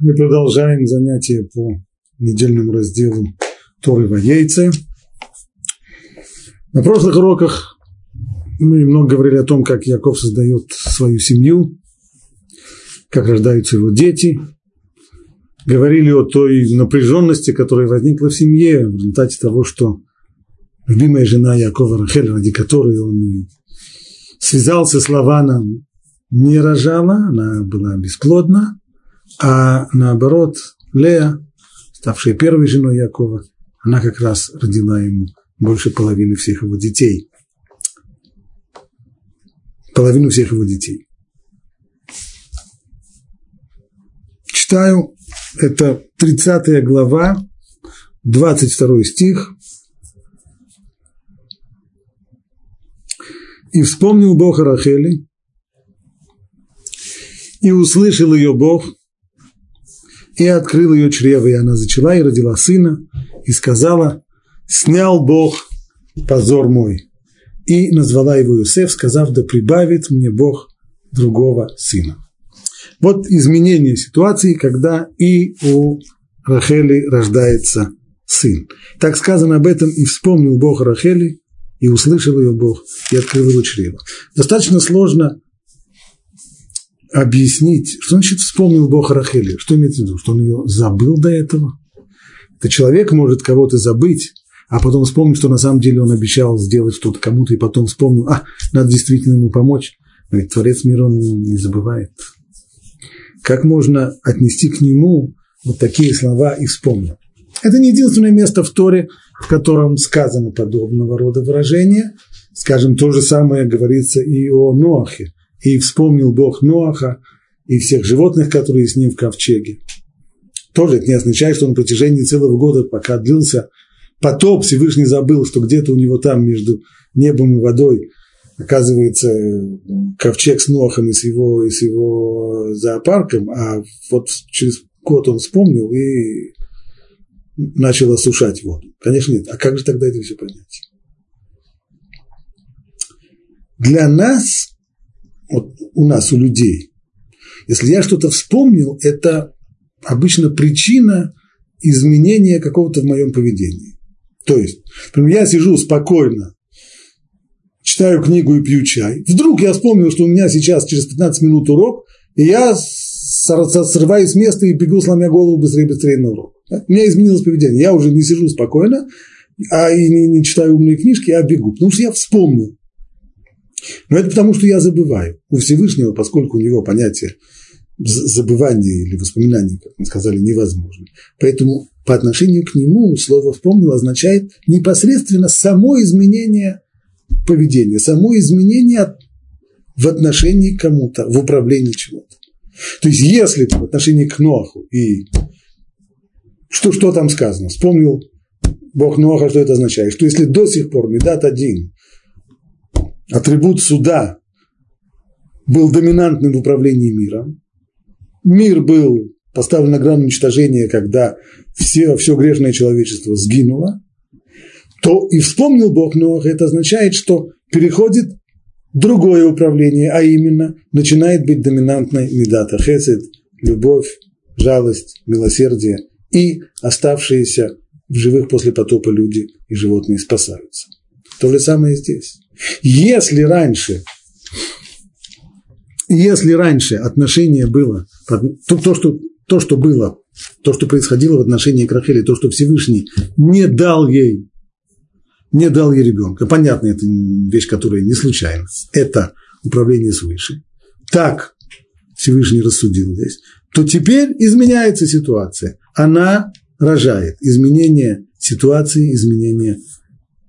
Мы продолжаем занятия по недельному разделу Торы Ваейцы. На прошлых уроках мы много говорили о том, как Яков создает свою семью, как рождаются его дети. Говорили о той напряженности, которая возникла в семье в результате того, что любимая жена Якова Рахель, ради которой он связался с Лаваном, не рожала, она была бесплодна, а наоборот, Лея, ставшая первой женой Якова, она как раз родила ему больше половины всех его детей. Половину всех его детей. Читаю, это 30 глава, 22 стих. «И вспомнил Бог Рахели, и услышал ее Бог, и открыл ее чрево, и она зачала и родила сына, и сказала, снял Бог позор мой, и назвала его Иосиф, сказав, да прибавит мне Бог другого сына. Вот изменение ситуации, когда и у Рахели рождается сын. Так сказано об этом, и вспомнил Бог Рахели, и услышал ее Бог, и открыл его чрево. Достаточно сложно объяснить, что значит вспомнил Бог Рахели, что имеется в виду, что он ее забыл до этого. Это человек может кого-то забыть, а потом вспомнить, что на самом деле он обещал сделать что-то кому-то, и потом вспомнил, а, надо действительно ему помочь. Говорит, Творец мира он не забывает. Как можно отнести к нему вот такие слова и вспомнил? Это не единственное место в Торе, в котором сказано подобного рода выражения. Скажем, то же самое говорится и о Ноахе и вспомнил Бог Ноаха и всех животных, которые с ним в ковчеге. Тоже это не означает, что он на протяжении целого года, пока длился потоп, Всевышний забыл, что где-то у него там между небом и водой оказывается ковчег с Ноахом и с его, и с его зоопарком, а вот через год он вспомнил и начал осушать воду. Конечно, нет. А как же тогда это все понять? Для нас вот у нас, у людей. Если я что-то вспомнил, это обычно причина изменения какого-то в моем поведении. То есть, например, я сижу спокойно, читаю книгу и пью чай. Вдруг я вспомнил, что у меня сейчас через 15 минут урок, и я срываюсь с места и бегу, сломя голову быстрее-быстрее на урок. У меня изменилось поведение. Я уже не сижу спокойно, а и не, не читаю умные книжки, а бегу. Потому что я вспомнил. Но это потому, что я забываю. У Всевышнего, поскольку у него понятие забывания или воспоминания, как мы сказали, невозможно. Поэтому по отношению к нему слово «вспомнил» означает непосредственно само изменение поведения, само изменение в отношении к кому-то, в управлении чего-то. То есть, если в отношении к Ноху и что, что там сказано, вспомнил Бог Ноха, что это означает, что если до сих пор Медат один атрибут суда был доминантным в управлении миром. Мир был поставлен на грань уничтожения, когда все, все грешное человечество сгинуло, то и вспомнил Бог Ноах, это означает, что переходит другое управление, а именно начинает быть доминантной медата хесед, любовь, жалость, милосердие, и оставшиеся в живых после потопа люди и животные спасаются. То же самое здесь. Если раньше, если раньше отношение было, то, то, что, то, что было, то, что происходило в отношении к Рахели, то, что Всевышний не дал ей, не дал ей ребенка, понятно, это вещь, которая не случайна, это управление свыше, так Всевышний рассудил здесь, то теперь изменяется ситуация. Она рожает. Изменение ситуации, изменение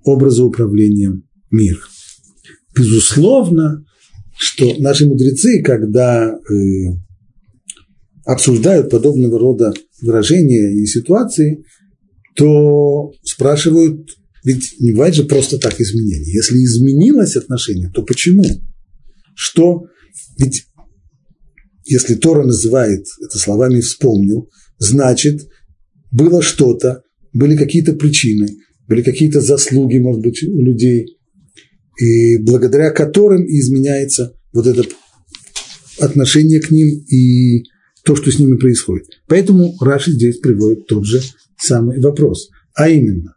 образа управления миром безусловно, что наши мудрецы, когда э, обсуждают подобного рода выражения и ситуации, то спрашивают, ведь не бывает же просто так изменение. Если изменилось отношение, то почему? Что? Ведь если Тора называет это словами «вспомнил», значит, было что-то, были какие-то причины, были какие-то заслуги, может быть, у людей – и благодаря которым изменяется вот это отношение к ним и то, что с ними происходит. Поэтому Раши здесь приводит тот же самый вопрос. А именно,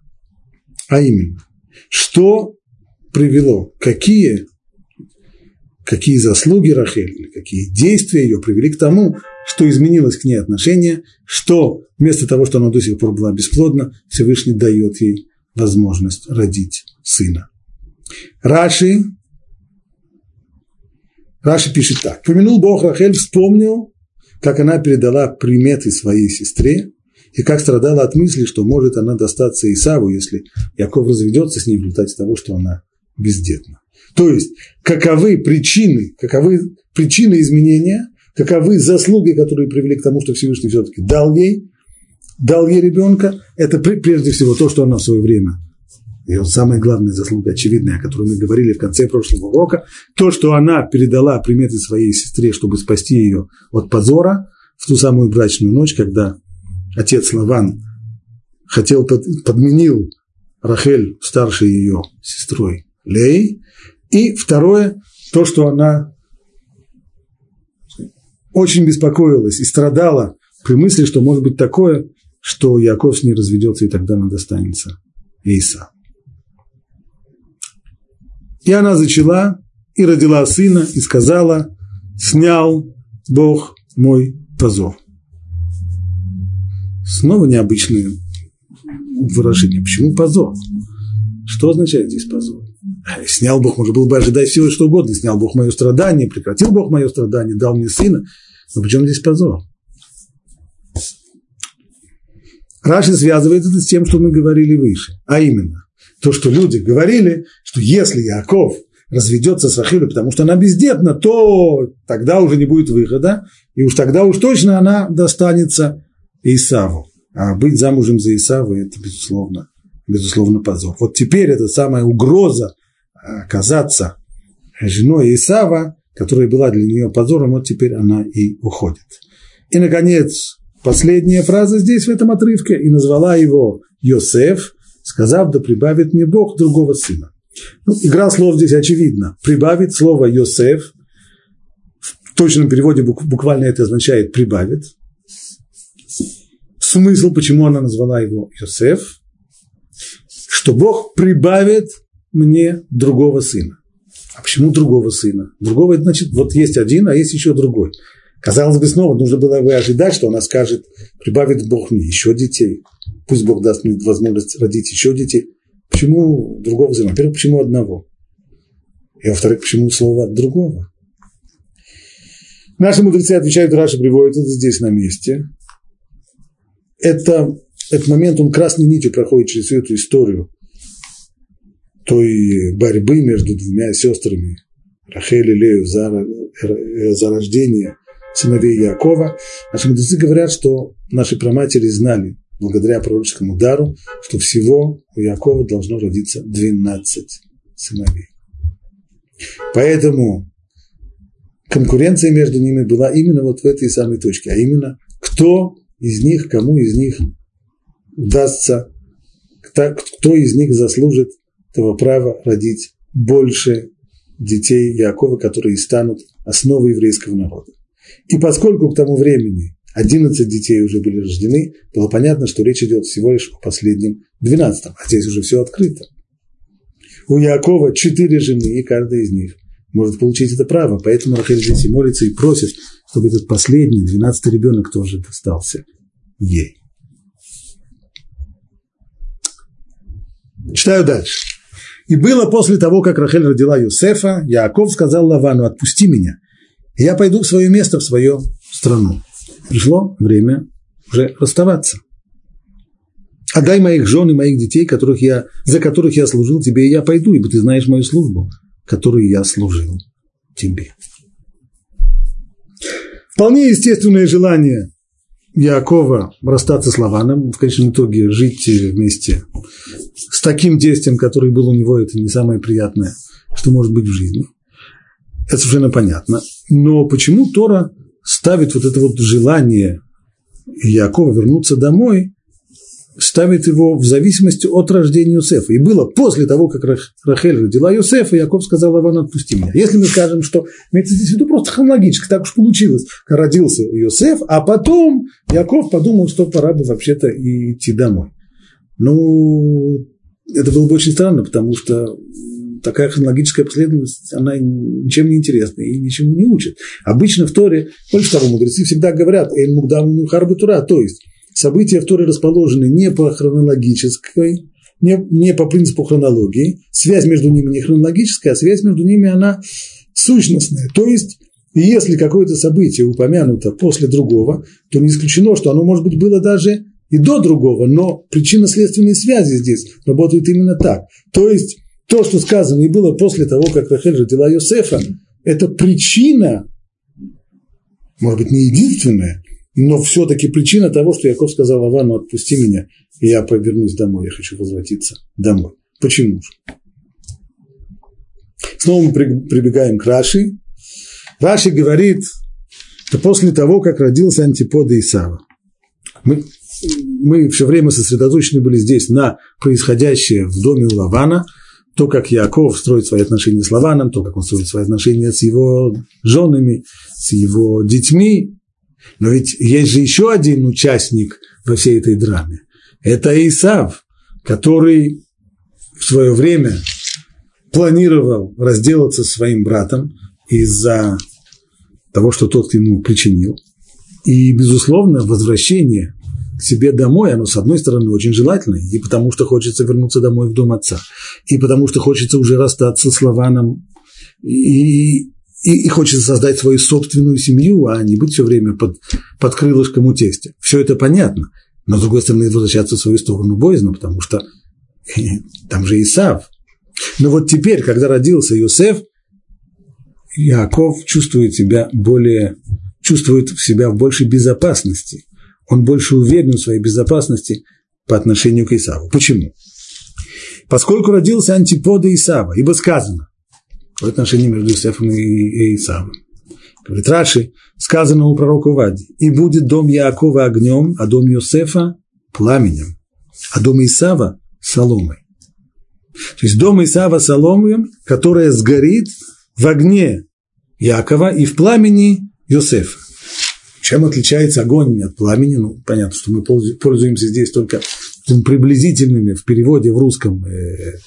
а именно, что привело, какие, какие заслуги Рахель, какие действия ее привели к тому, что изменилось к ней отношение, что вместо того, что она до сих пор была бесплодна, Всевышний дает ей возможность родить сына. Раши, Раши пишет так. Помянул Бог Рахель, вспомнил, как она передала приметы своей сестре, и как страдала от мысли, что может она достаться Исаву, если Яков разведется с ней в результате того, что она бездетна. То есть, каковы причины, каковы причины изменения, каковы заслуги, которые привели к тому, что Всевышний все-таки дал ей, дал ей ребенка, это прежде всего то, что она в свое время вот самая главная заслуга, очевидная, о которой мы говорили в конце прошлого урока, то, что она передала приметы своей сестре, чтобы спасти ее от позора в ту самую брачную ночь, когда отец Лаван хотел, подменил Рахель, старшей ее сестрой Лей. И второе, то, что она очень беспокоилась и страдала при мысли, что может быть такое, что Яков с ней разведется, и тогда она достанется Иса. И она зачала и родила сына, и сказала, снял Бог мой позор. Снова необычное выражение. Почему позор? Что означает здесь позор? Снял Бог, можно было бы ожидать всего что угодно. Снял Бог мое страдание, прекратил Бог мое страдание, дал мне сына. Но почему здесь позор? Раши связывает это с тем, что мы говорили выше. А именно, то, что люди говорили, что если Яков разведется с Рахилой, потому что она бездетна, то тогда уже не будет выхода, и уж тогда уж точно она достанется Исаву. А быть замужем за Исаву – это, безусловно, безусловно, позор. Вот теперь это самая угроза оказаться женой Исава, которая была для нее позором, вот теперь она и уходит. И, наконец, последняя фраза здесь, в этом отрывке, и назвала его Йосеф, сказав, да прибавит мне Бог другого сына. Ну, игра слов здесь очевидна. Прибавит слово Йосеф, в точном переводе буквально это означает прибавит. Смысл, почему она назвала его Йосеф, что Бог прибавит мне другого сына. А почему другого сына? Другого, значит, вот есть один, а есть еще другой. Казалось бы, снова нужно было бы ожидать, что она скажет, прибавит Бог мне еще детей. Пусть Бог даст мне возможность родить еще детей. Почему другого сына? Во-первых, почему одного? И во-вторых, почему слово от другого? Наши мудрецы отвечают, Раша приводит это здесь на месте. Это, этот момент, он красной нитью проходит через всю эту историю той борьбы между двумя сестрами Рахель и Лею за, э, за рождение сыновей Якова. Наши мудрецы говорят, что наши праматери знали, благодаря пророческому дару, что всего у Якова должно родиться 12 сыновей. Поэтому конкуренция между ними была именно вот в этой самой точке, а именно кто из них, кому из них удастся, кто из них заслужит этого права родить больше детей Якова, которые станут основой еврейского народа. И поскольку к тому времени 11 детей уже были рождены, было понятно, что речь идет всего лишь о последнем 12, а здесь уже все открыто. У Якова четыре жены, и каждая из них может получить это право, поэтому Рахель здесь и молится и просит, чтобы этот последний, 12 ребенок тоже достался ей. Читаю дальше. И было после того, как Рахель родила Юсефа, Яков сказал Лавану, отпусти меня, и я пойду в свое место, в свою страну. Пришло время уже расставаться. Отдай моих жен и моих детей, которых я, за которых я служил тебе, и я пойду, ибо ты знаешь мою службу, которую я служил тебе. Вполне естественное желание Якова расстаться с Лаваном, в конечном итоге жить вместе с таким действием, которое было у него, это не самое приятное, что может быть в жизни. Это совершенно понятно. Но почему Тора ставит вот это вот желание Якова вернуться домой ставит его в зависимости от рождения Юсефа. И было после того, как Рахель родила Юсефа, Яков сказал Лавану, отпусти меня. Если мы скажем, что имеется здесь в виду просто хронологически, так уж получилось, родился Юсеф, а потом Яков подумал, что пора бы вообще-то идти домой. Ну, это было бы очень странно, потому что такая хронологическая последовательность, она ничем не интересна и ничему не учит. Обычно в Торе, больше того, мудрецы всегда говорят «эль мугдам харбатура», то есть события в Торе расположены не по хронологической, не, не по принципу хронологии, связь между ними не хронологическая, а связь между ними она сущностная. То есть, если какое-то событие упомянуто после другого, то не исключено, что оно, может быть, было даже и до другого, но причинно-следственные связи здесь работают именно так. То есть, то, что сказано и было после того, как Рахель родила Йосефа, это причина, может быть, не единственная, но все-таки причина того, что Яков сказал Авану, отпусти меня, и я повернусь домой, я хочу возвратиться домой. Почему же? Снова мы прибегаем к Раши. Раши говорит, что после того, как родился антипода Исава, мы, мы все время сосредоточены были здесь на происходящее в доме у Лавана, то, как Яков строит свои отношения с Лаваном, то, как он строит свои отношения с его женами, с его детьми, но ведь есть же еще один участник во всей этой драме. Это Исав, который в свое время планировал разделаться со своим братом из-за того, что тот ему причинил. И, безусловно, возвращение к себе домой, оно, с одной стороны, очень желательно, и потому что хочется вернуться домой в дом отца, и потому что хочется уже расстаться с Лаваном, и, и, и хочется создать свою собственную семью, а не быть все время под, под крылышком у тестя. Все это понятно. Но, с другой стороны, возвращаться в свою сторону боязно, потому что там же Исав. Но вот теперь, когда родился Иосиф, Яков чувствует себя более, чувствует себя в большей безопасности. Он больше уверен в своей безопасности по отношению к Исаву. Почему? Поскольку родился антипода Исава, ибо сказано, в отношении между Иосифом и Исавом. Говорит Раши, сказано у пророка Вади, и будет дом Яакова огнем, а дом Иосифа пламенем, а дом Исава соломой. То есть дом Исава соломой, которая сгорит в огне Якова и в пламени Иосифа. Чем отличается огонь от пламени? Ну, понятно, что мы пользуемся здесь только приблизительными в переводе в русском э,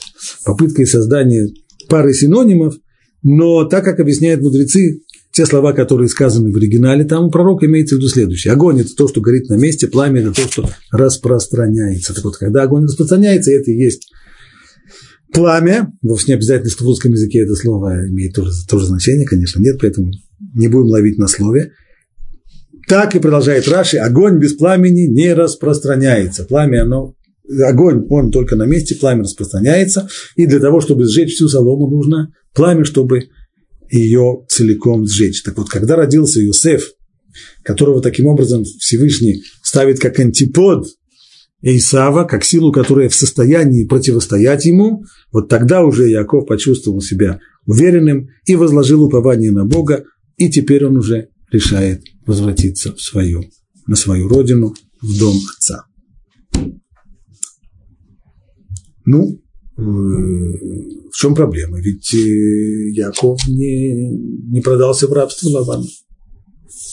попыткой создания пары синонимов, но так как объясняют мудрецы, те слова, которые сказаны в оригинале, там у пророка имеется в виду следующее. Огонь – это то, что горит на месте, пламя – это то, что распространяется. Так вот, когда огонь распространяется, это и есть пламя, вовсе не обязательно, что в русском языке это слово имеет тоже, тоже значение, конечно, нет, поэтому не будем ловить на слове. Так и продолжает Раши, огонь без пламени не распространяется. Пламя, оно огонь, он только на месте, пламя распространяется, и для того, чтобы сжечь всю солому, нужно пламя, чтобы ее целиком сжечь. Так вот, когда родился Иосиф, которого таким образом Всевышний ставит как антипод Исава, как силу, которая в состоянии противостоять ему, вот тогда уже Яков почувствовал себя уверенным и возложил упование на Бога, и теперь он уже решает возвратиться в свою, на свою родину, в дом отца. Ну, э, в чем проблема? Ведь э, Яков не, не продался в рабство Лавану.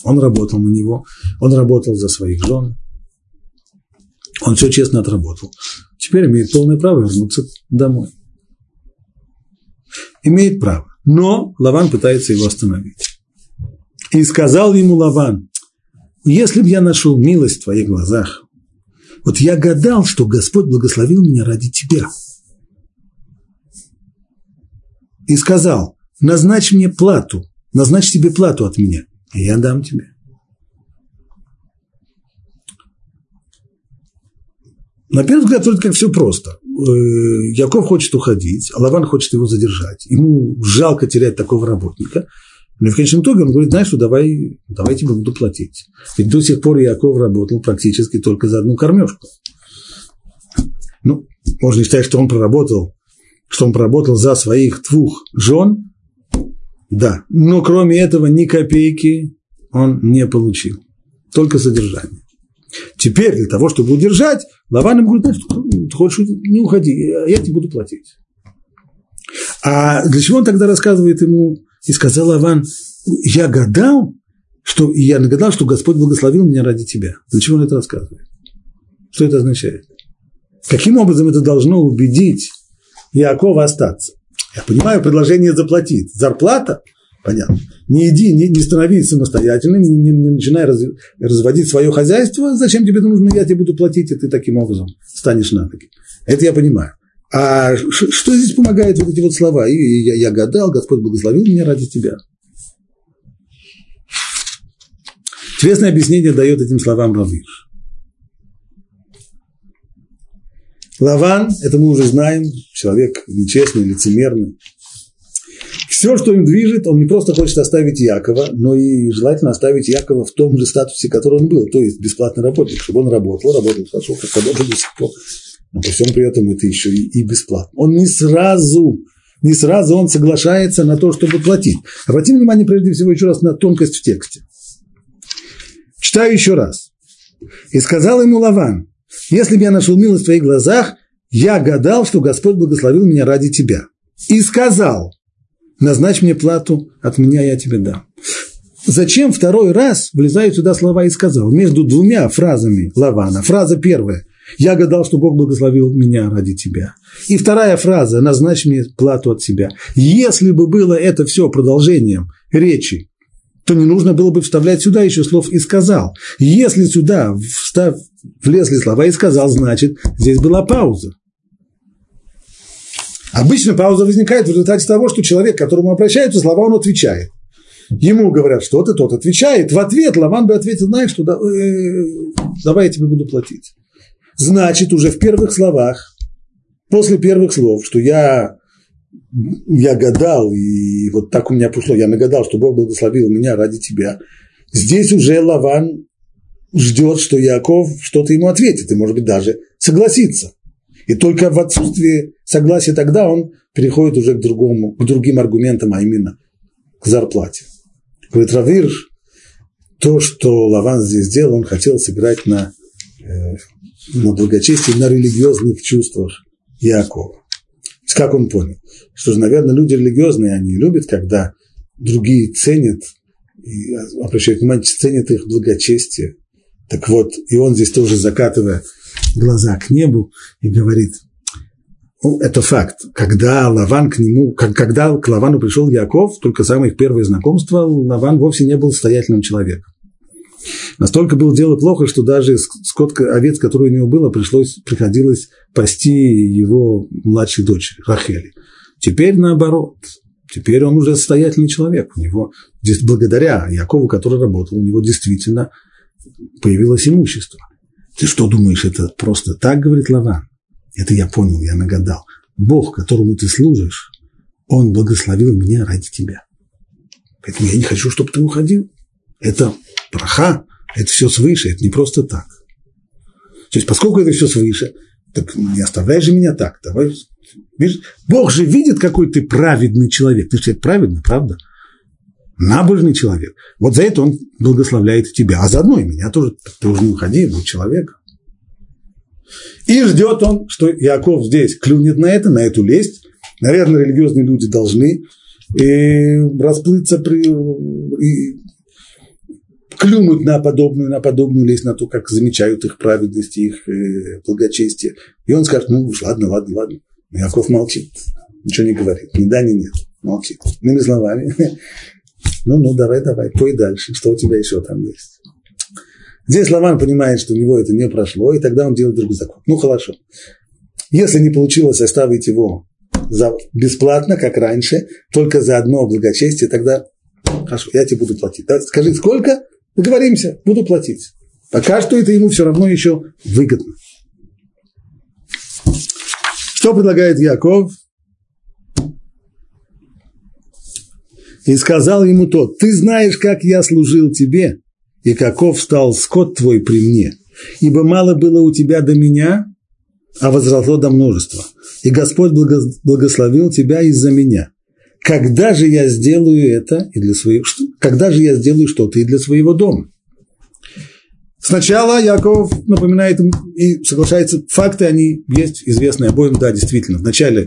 Он работал на него, он работал за своих жен, он все честно отработал. Теперь имеет полное право вернуться домой. Имеет право. Но Лаван пытается его остановить. И сказал ему Лаван, если бы я нашел милость в твоих глазах, вот я гадал, что Господь благословил меня ради тебя. И сказал, назначь мне плату, назначь тебе плату от меня, и я дам тебе. На первый взгляд, вроде как все просто. Э, Яков хочет уходить, а Лаван хочет его задержать. Ему жалко терять такого работника. Но в конечном итоге он говорит, знаешь что, давай, давай тебе буду платить. Ведь до сих пор Яков работал практически только за одну кормежку. Ну, можно считать, что он проработал, что он проработал за своих двух жен, да, но кроме этого ни копейки он не получил, только содержание. Теперь для того, чтобы удержать, Лаван ему говорит, ну, хочешь, не уходи, я тебе буду платить. А для чего он тогда рассказывает ему, и сказал Лаван, я гадал, что, я нагадал, что Господь благословил меня ради тебя. Чего он это рассказывает? Что это означает? Каким образом это должно убедить Иакова остаться? Я понимаю предложение заплатить. Зарплата? Понятно. Не иди, не, не становись самостоятельным, не, не начинай раз, разводить свое хозяйство. Зачем тебе это нужно? Я тебе буду платить, и ты таким образом станешь на ноги. Это я понимаю. А что здесь помогает вот эти вот слова? И я, я гадал, Господь благословил меня ради тебя. Интересное объяснение дает этим словам Равиш. Лаван, это мы уже знаем, человек нечестный, лицемерный. Все, что им движет, он не просто хочет оставить Якова, но и желательно оставить Якова в том же статусе, который он был, то есть бесплатный работник, чтобы он работал, работал хорошо, как работал до сих пор. Но при всем при этом это еще и, бесплатно. Он не сразу, не сразу он соглашается на то, чтобы платить. Обратим внимание прежде всего еще раз на тонкость в тексте. Читаю еще раз. И сказал ему Лаван, если бы я нашел милость в твоих глазах, я гадал, что Господь благословил меня ради тебя. И сказал, назначь мне плату, от меня я тебе дам. Зачем второй раз влезают сюда слова «и сказал»? Между двумя фразами Лавана. Фраза первая «Я гадал, что Бог благословил меня ради тебя». И вторая фраза «Назначь мне плату от себя». Если бы было это все продолжением речи то не нужно было бы вставлять сюда еще слов «и сказал». Если сюда встав, влезли слова «и сказал», значит, здесь была пауза. Обычно пауза возникает в результате того, что человек, к которому обращаются слова, он отвечает. Ему говорят что-то, тот отвечает. В ответ Лаван бы ответил, знаешь, что э, давай я тебе буду платить. Значит, уже в первых словах, после первых слов, что я я гадал, и вот так у меня пришло, я нагадал, что Бог благословил меня ради тебя. Здесь уже Лаван ждет, что Яков что-то ему ответит, и, может быть, даже согласится. И только в отсутствии согласия тогда он переходит уже к, другому, к другим аргументам, а именно к зарплате. Говорит Равирш, то, что Лаван здесь сделал, он хотел сыграть на, э, на благочестии, на религиозных чувствах Якова. Как он понял? Что наверное, люди религиозные, они любят, когда другие ценят, и обращают внимание, ценят их благочестие. Так вот, и он здесь тоже закатывая глаза к небу и говорит, ну, это факт. Когда Лаван к нему, когда к Лавану пришел Яков, только самое их первое знакомство, Лаван вовсе не был состоятельным человеком. Настолько было дело плохо, что даже скот, овец, который у него было, пришлось, приходилось пасти его младшей дочери, Рахели. Теперь наоборот. Теперь он уже состоятельный человек. У него, благодаря Якову, который работал, у него действительно появилось имущество. Ты что думаешь, это просто так, говорит Лаван? Это я понял, я нагадал. Бог, которому ты служишь, он благословил меня ради тебя. Поэтому я не хочу, чтобы ты уходил. Это праха, это все свыше, это не просто так. То есть, поскольку это все свыше, так не оставляй же меня так. Давай. Видишь, Бог же видит, какой ты праведный человек. Ты же человек праведный, правда? Набожный человек. Вот за это он благословляет тебя. А заодно и меня тоже. Ты уже не уходи, будь человеком. И ждет он, что Яков здесь клюнет на это, на эту лесть. Наверное, религиозные люди должны и э, расплыться при, и клюнуть на подобную, на подобную лезть, на то, как замечают их праведность, их э, благочестие. И он скажет, ну уж ладно, ладно, ладно. Но Яков молчит, ничего не говорит, ни да, ни нет, молчит. Иными словами, ну, ну, давай, давай, пой дальше, что у тебя еще там есть. Здесь Лаван понимает, что у него это не прошло, и тогда он делает другой закон. Ну, хорошо. Если не получилось оставить его за бесплатно, как раньше, только за одно благочестие, тогда хорошо, я тебе буду платить. Да? Скажи, сколько? Договоримся, буду платить. Пока что это ему все равно еще выгодно. Что предлагает Яков? И сказал ему тот, ты знаешь, как я служил тебе, и каков стал скот твой при мне, ибо мало было у тебя до меня, а возросло до множества. И Господь благословил тебя из-за меня. Когда же я сделаю это и для своего, когда же я сделаю что-то и для своего дома? Сначала Яков напоминает им и соглашается, факты они есть, известные обоим, да, действительно. В начале,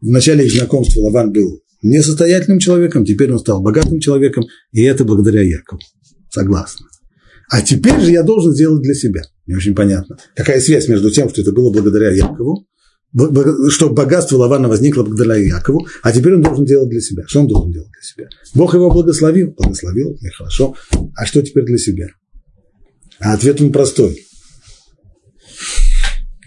в начале их знакомства Лаван был несостоятельным человеком, теперь он стал богатым человеком, и это благодаря Якову. Согласна. А теперь же я должен сделать для себя. Не очень понятно. Какая связь между тем, что это было благодаря Якову, что богатство Лавана возникло благодаря Якову, а теперь он должен делать для себя. Что он должен делать для себя? Бог его благословил, благословил, и хорошо. А что теперь для себя? А ответ он простой.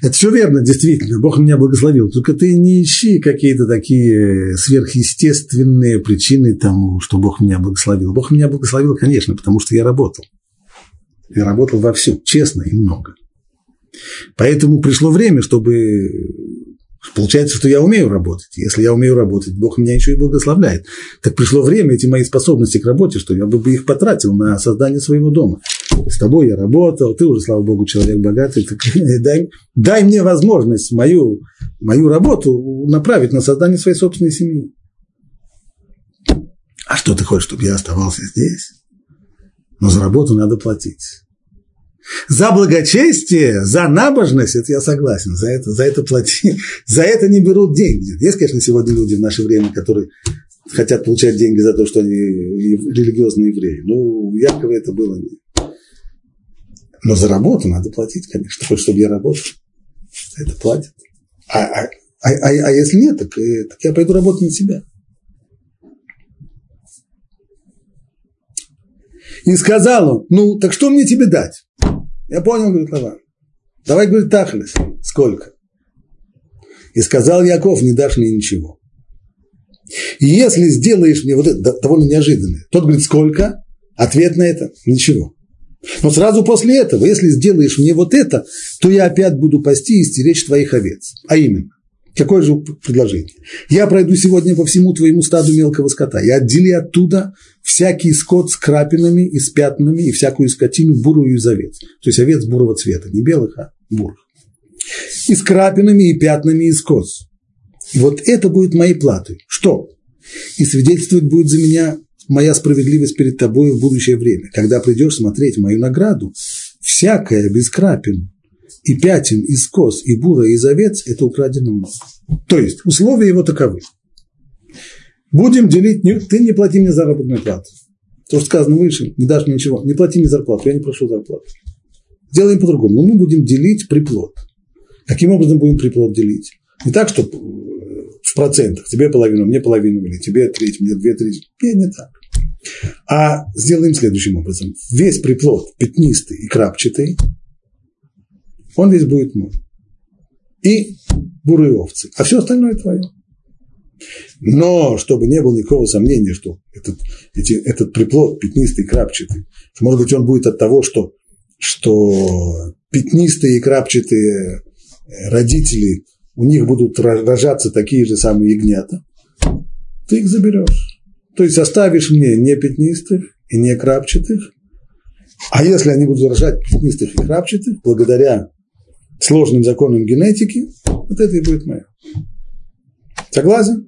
Это все верно, действительно, Бог меня благословил. Только ты не ищи какие-то такие сверхъестественные причины тому, что Бог меня благословил. Бог меня благословил, конечно, потому что я работал. Я работал вовсю, честно и много. Поэтому пришло время, чтобы Получается, что я умею работать. Если я умею работать, Бог меня еще и благословляет. Так пришло время, эти мои способности к работе, что я бы их потратил на создание своего дома. С тобой я работал, ты уже, слава Богу, человек богатый. Так дай, дай мне возможность мою, мою работу направить на создание своей собственной семьи. А что ты хочешь, чтобы я оставался здесь? Но за работу надо платить. За благочестие, за набожность, это я согласен, за это, за это плати, за это не берут деньги. Есть, конечно, сегодня люди в наше время, которые хотят получать деньги за то, что они религиозные евреи. Ну, Якова это было. Но за работу надо платить, конечно. Хочешь, чтобы я работал, это платят. А, а, а, а, а если нет, так, э, так я пойду работать на себя. И сказал он, ну, так что мне тебе дать? Я понял, говорит Лаван. Давай, говорит, Тахлес. Сколько? И сказал Яков, не дашь мне ничего. И если сделаешь мне вот это довольно неожиданное, тот говорит, сколько? Ответ на это – ничего. Но сразу после этого, если сделаешь мне вот это, то я опять буду пасти и стеречь твоих овец. А именно, Какое же предложение? Я пройду сегодня по всему твоему стаду мелкого скота и отдели оттуда всякий скот с крапинами и с пятнами и всякую скотину бурую из овец. То есть овец бурого цвета, не белых, а бурых. И с крапинами и пятнами из коз. И вот это будет моей платой. Что? И свидетельствовать будет за меня моя справедливость перед тобой в будущее время. Когда придешь смотреть мою награду, всякое без крапин и пятен из коз, и бура из овец – это украдено много. То есть условия его таковы. Будем делить, ты не плати мне заработную плату. То, что сказано выше, не дашь мне ничего, не плати мне зарплату, я не прошу зарплату. Сделаем по-другому. Но мы будем делить приплод. Каким образом будем приплод делить? Не так, что в процентах. Тебе половину, мне половину, или тебе треть, мне две трети. Нет, не так. А сделаем следующим образом. Весь приплод пятнистый и крапчатый он весь будет мой. И бурые овцы. А все остальное твое. Но, чтобы не было никакого сомнения, что этот, эти, этот приплод пятнистый, крапчатый, может быть, он будет от того, что, что пятнистые и крапчатые родители, у них будут рожаться такие же самые ягнята, ты их заберешь. То есть оставишь мне не пятнистых и не крапчатых, а если они будут рожать пятнистых и крапчатых, благодаря сложным законам генетики, вот это и будет мое. Согласен?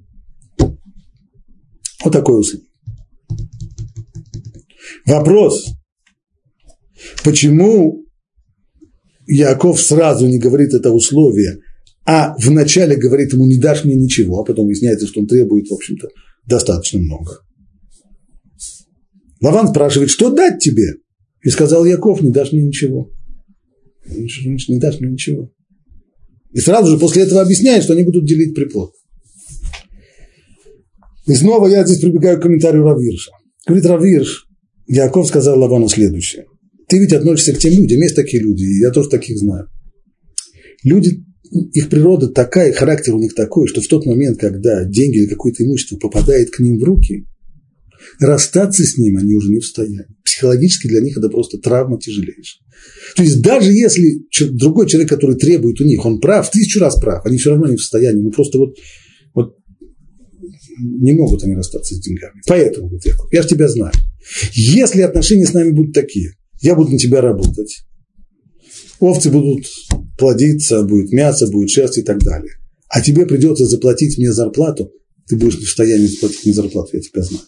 Вот такой условие. Вопрос, почему Яков сразу не говорит это условие, а вначале говорит ему, не дашь мне ничего, а потом выясняется, что он требует, в общем-то, достаточно много. Лаван спрашивает, что дать тебе? И сказал Яков, не дашь мне ничего не дашь мне ничего. И сразу же после этого объясняет, что они будут делить приплод. И снова я здесь прибегаю к комментарию Равирша. Говорит Равирш, Яков сказал Лавану следующее. Ты ведь относишься к тем людям, есть такие люди, и я тоже таких знаю. Люди, их природа такая, характер у них такой, что в тот момент, когда деньги или какое-то имущество попадает к ним в руки, расстаться с ним они уже не в состоянии. Психологически для них это просто травма тяжелейшая. То есть даже если другой человек, который требует у них, он прав, тысячу раз прав, они все равно не в состоянии, ну просто вот, вот не могут они расстаться с деньгами. Поэтому, говорит Яков, я же тебя знаю. Если отношения с нами будут такие, я буду на тебя работать, овцы будут плодиться, будет мясо, будет шерсть и так далее. А тебе придется заплатить мне зарплату, ты будешь не в состоянии заплатить мне зарплату, я тебя знаю.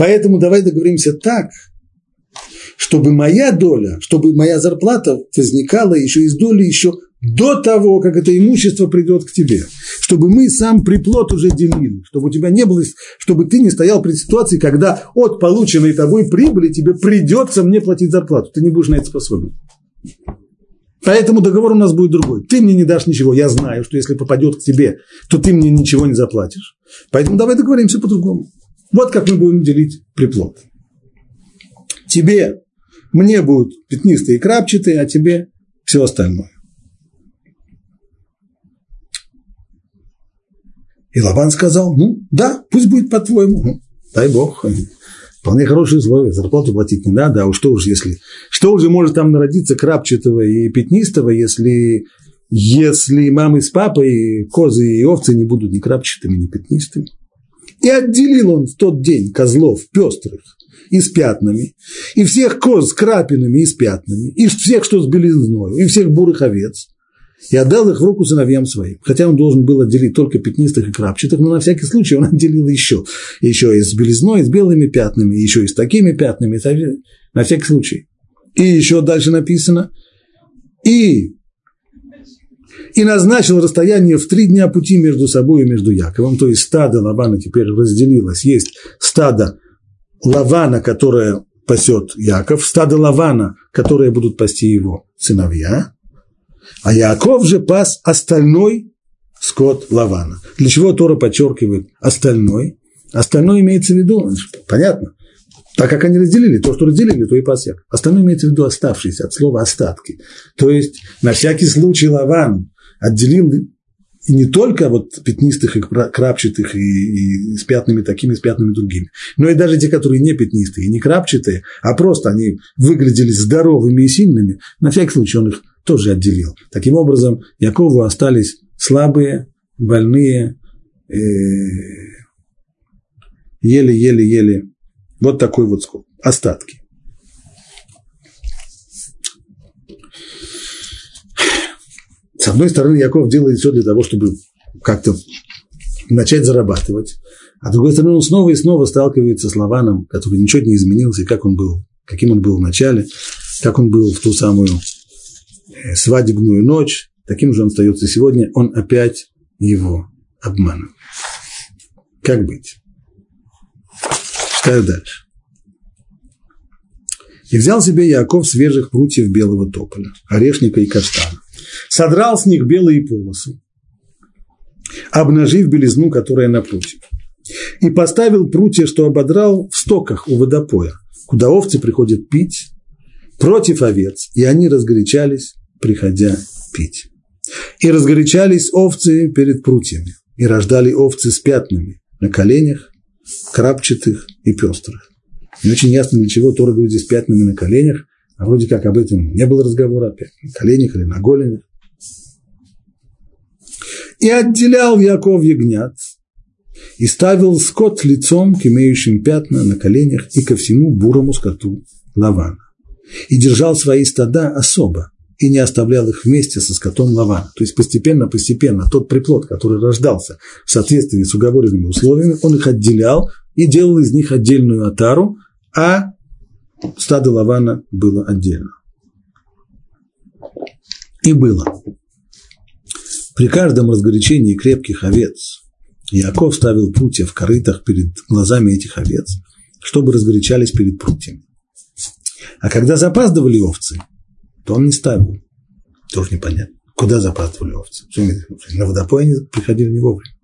Поэтому давай договоримся так, чтобы моя доля, чтобы моя зарплата возникала еще из доли еще до того, как это имущество придет к тебе. Чтобы мы сам приплод уже делили, чтобы у тебя не было, чтобы ты не стоял при ситуации, когда от полученной тобой прибыли тебе придется мне платить зарплату. Ты не будешь на это способен. Поэтому договор у нас будет другой. Ты мне не дашь ничего. Я знаю, что если попадет к тебе, то ты мне ничего не заплатишь. Поэтому давай договоримся по-другому. Вот как мы будем делить приплод. Тебе, мне будут пятнистые и крапчатые, а тебе все остальное. И Лаван сказал, ну да, пусть будет по-твоему. Ну, дай бог, вполне хорошие условия, зарплату платить не надо, а уж что уж если, что уже может там народиться крапчатого и пятнистого, если, если мамы с папой, козы и овцы не будут ни крапчатыми, ни пятнистыми. И отделил он в тот день козлов пестрых и с пятнами, и всех коз с крапинами и с пятнами, и всех, что с белизною, и всех бурых овец, и отдал их в руку сыновьям своим. Хотя он должен был отделить только пятнистых и крапчатых, но на всякий случай он отделил еще. Еще и с белизной, и с белыми пятнами, еще и с такими пятнами, на всякий случай. И еще дальше написано, и и назначил расстояние в три дня пути между собой и между Яковом. То есть стадо Лавана теперь разделилось. Есть стадо Лавана, которое пасет Яков, стадо Лавана, которое будут пасти его сыновья, а Яков же пас остальной скот Лавана. Для чего Тора подчеркивает остальной? Остальное имеется в виду, понятно, так как они разделили, то, что разделили, то и Яков. Остальное имеется в виду оставшиеся, от слова остатки. То есть, на всякий случай Лаван отделил и не только вот пятнистых и крапчатых, и, и с пятнами такими, с пятнами другими, но и даже те, которые не пятнистые, не крапчатые, а просто они выглядели здоровыми и сильными, на всякий случай он их тоже отделил. Таким образом, Якову остались слабые, больные, э, еле-еле-еле, вот такой вот скоп, остатки. С одной стороны, Яков делает все для того, чтобы как-то начать зарабатывать, а с другой стороны, он снова и снова сталкивается с Лаваном, который ничего не изменился, как он был, каким он был в начале, как он был в ту самую э, свадебную ночь, таким же он остается сегодня, он опять его обманывает. Как быть? Читаю дальше. И взял себе Яков свежих прутьев белого тополя, орешника и каштана содрал с них белые полосы, обнажив белизну, которая напротив, и поставил прутья, что ободрал, в стоках у водопоя, куда овцы приходят пить, против овец, и они разгорячались, приходя пить. И разгорячались овцы перед прутьями, и рождали овцы с пятнами на коленях, крапчатых и пестрых. Не очень ясно, для чего Тора говорит здесь пятнами на коленях, а вроде как об этом не было разговора опять, на коленях или на голенях. И отделял Яков ягнят, и ставил скот лицом к имеющим пятна на коленях и ко всему бурому скоту Лавана. И держал свои стада особо, и не оставлял их вместе со скотом Лавана. То есть постепенно-постепенно тот приплод, который рождался в соответствии с уговоренными условиями, он их отделял и делал из них отдельную отару, а стадо Лавана было отдельно. И было. При каждом разгорячении крепких овец Яков ставил прутья в корытах перед глазами этих овец, чтобы разгорячались перед прутьями. А когда запаздывали овцы, то он не ставил. Тоже непонятно. Куда запаздывали овцы? На водопой они приходили не вовремя.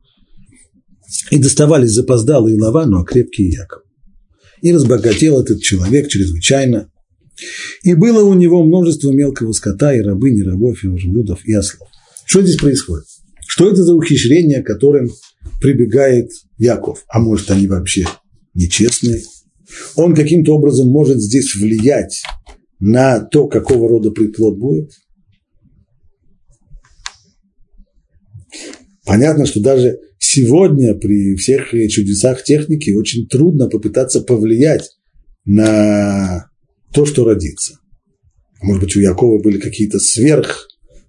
И доставались запоздалые Лавану, а крепкие Яков и разбогател этот человек чрезвычайно. И было у него множество мелкого скота, и рабынь, и рабов, и верблюдов, и ослов. Что здесь происходит? Что это за ухищрение, которым прибегает Яков? А может, они вообще нечестные? Он каким-то образом может здесь влиять на то, какого рода приплод будет? Понятно, что даже сегодня при всех чудесах техники очень трудно попытаться повлиять на то, что родится. Может быть, у Якова были какие-то сверх,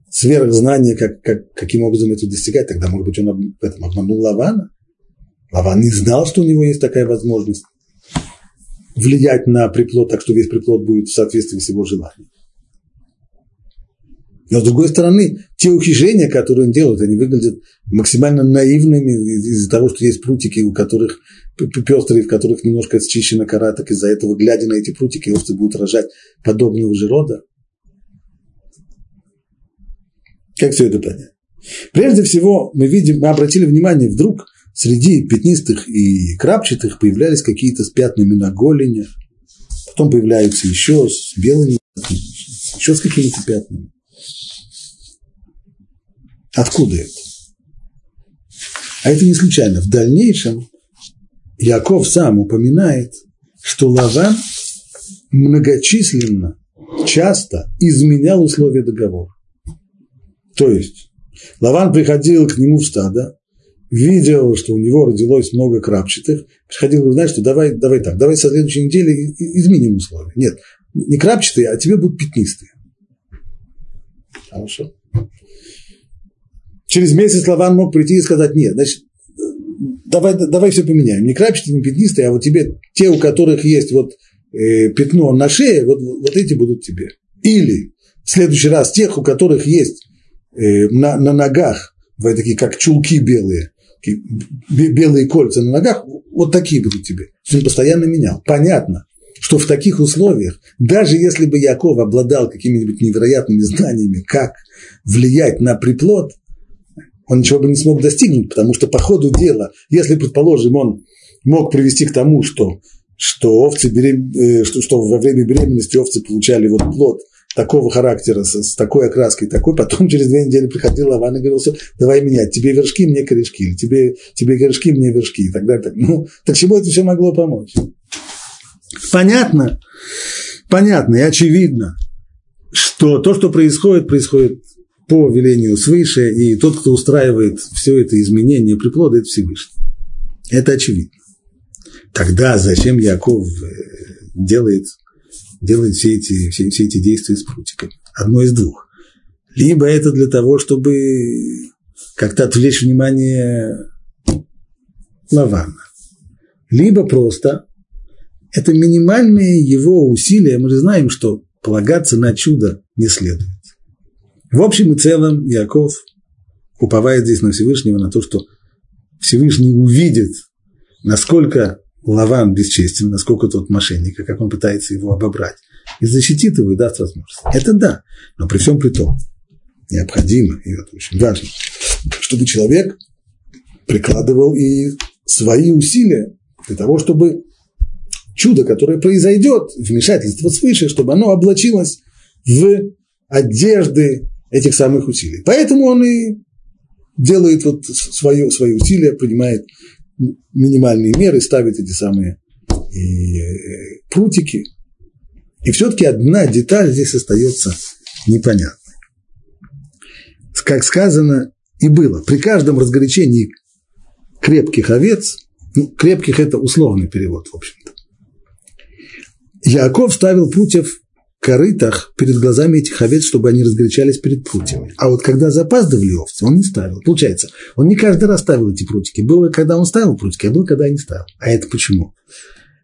сверхзнания, как, как, каким образом это достигать. Тогда, может быть, он в этом обманул Лавана. Лаван не знал, что у него есть такая возможность. Влиять на приплод, так что весь приплод будет в соответствии с его желанием. Но с другой стороны, те ухищрения, которые он делает, они выглядят максимально наивными из-за того, что есть прутики, у которых пестрые, в которых немножко счищена кора, так из-за этого, глядя на эти прутики, овцы будут рожать подобного же рода. Как все это понять? Прежде всего, мы видим, мы обратили внимание, вдруг среди пятнистых и крапчатых появлялись какие-то с пятнами на голени, потом появляются еще с белыми, еще с какими-то пятнами. Откуда это? А это не случайно. В дальнейшем Яков сам упоминает, что Лаван многочисленно, часто изменял условия договора. То есть Лаван приходил к нему в стадо, видел, что у него родилось много крапчатых, приходил и говорит, знаешь, что давай, давай так, давай со следующей недели изменим условия. Нет, не крапчатые, а тебе будут пятнистые. Хорошо. Через месяц Лаван мог прийти и сказать, нет, значит, давай, давай все поменяем. Не крапчатые, не пятнистые, а вот тебе, те, у которых есть вот э, пятно на шее, вот, вот эти будут тебе. Или в следующий раз тех, у которых есть э, на, на ногах, вот такие как чулки белые, белые кольца на ногах, вот такие будут тебе. Он постоянно менял. Понятно, что в таких условиях, даже если бы Яков обладал какими-нибудь невероятными знаниями, как влиять на приплод, он ничего бы не смог достигнуть, потому что по ходу дела, если, предположим, он мог привести к тому, что, что, овцы э, что, что во время беременности овцы получали вот плод такого характера, с, с такой окраской, такой, потом через две недели приходил Лаван и говорил, все, давай менять, тебе вершки, мне корешки, или тебе, тебе корешки, мне вершки, и так далее. Так, ну, так чему это все могло помочь? Понятно, понятно и очевидно, что то, что происходит, происходит по велению свыше, и тот, кто устраивает все это изменение приплода, это Всевышний. Это очевидно. Тогда зачем Яков э, делает, делает все, эти, все, все эти действия с прутиками? Одно из двух. Либо это для того, чтобы как-то отвлечь внимание Лавана. Либо просто это минимальные его усилия. Мы же знаем, что полагаться на чудо не следует. В общем и целом Яков уповает здесь на Всевышнего, на то, что Всевышний увидит, насколько Лаван бесчестен, насколько тот мошенник, как он пытается его обобрать, и защитит его и даст возможность. Это да, но при всем при том необходимо, и это очень важно, чтобы человек прикладывал и свои усилия для того, чтобы чудо, которое произойдет, вмешательство свыше, чтобы оно облачилось в одежды этих самых усилий. Поэтому он и делает вот свое, свои усилия, принимает минимальные меры, ставит эти самые и, э, прутики. И все-таки одна деталь здесь остается непонятной. Как сказано и было, при каждом разгорячении крепких овец, ну, крепких это условный перевод, в общем-то, Яков ставил прутьев корытах перед глазами этих овец, чтобы они разгорячались перед прутьями. А вот когда запаздывали овцы, он не ставил. Получается, он не каждый раз ставил эти прутики. Было, когда он ставил прутики, а было, когда не ставил. А это почему?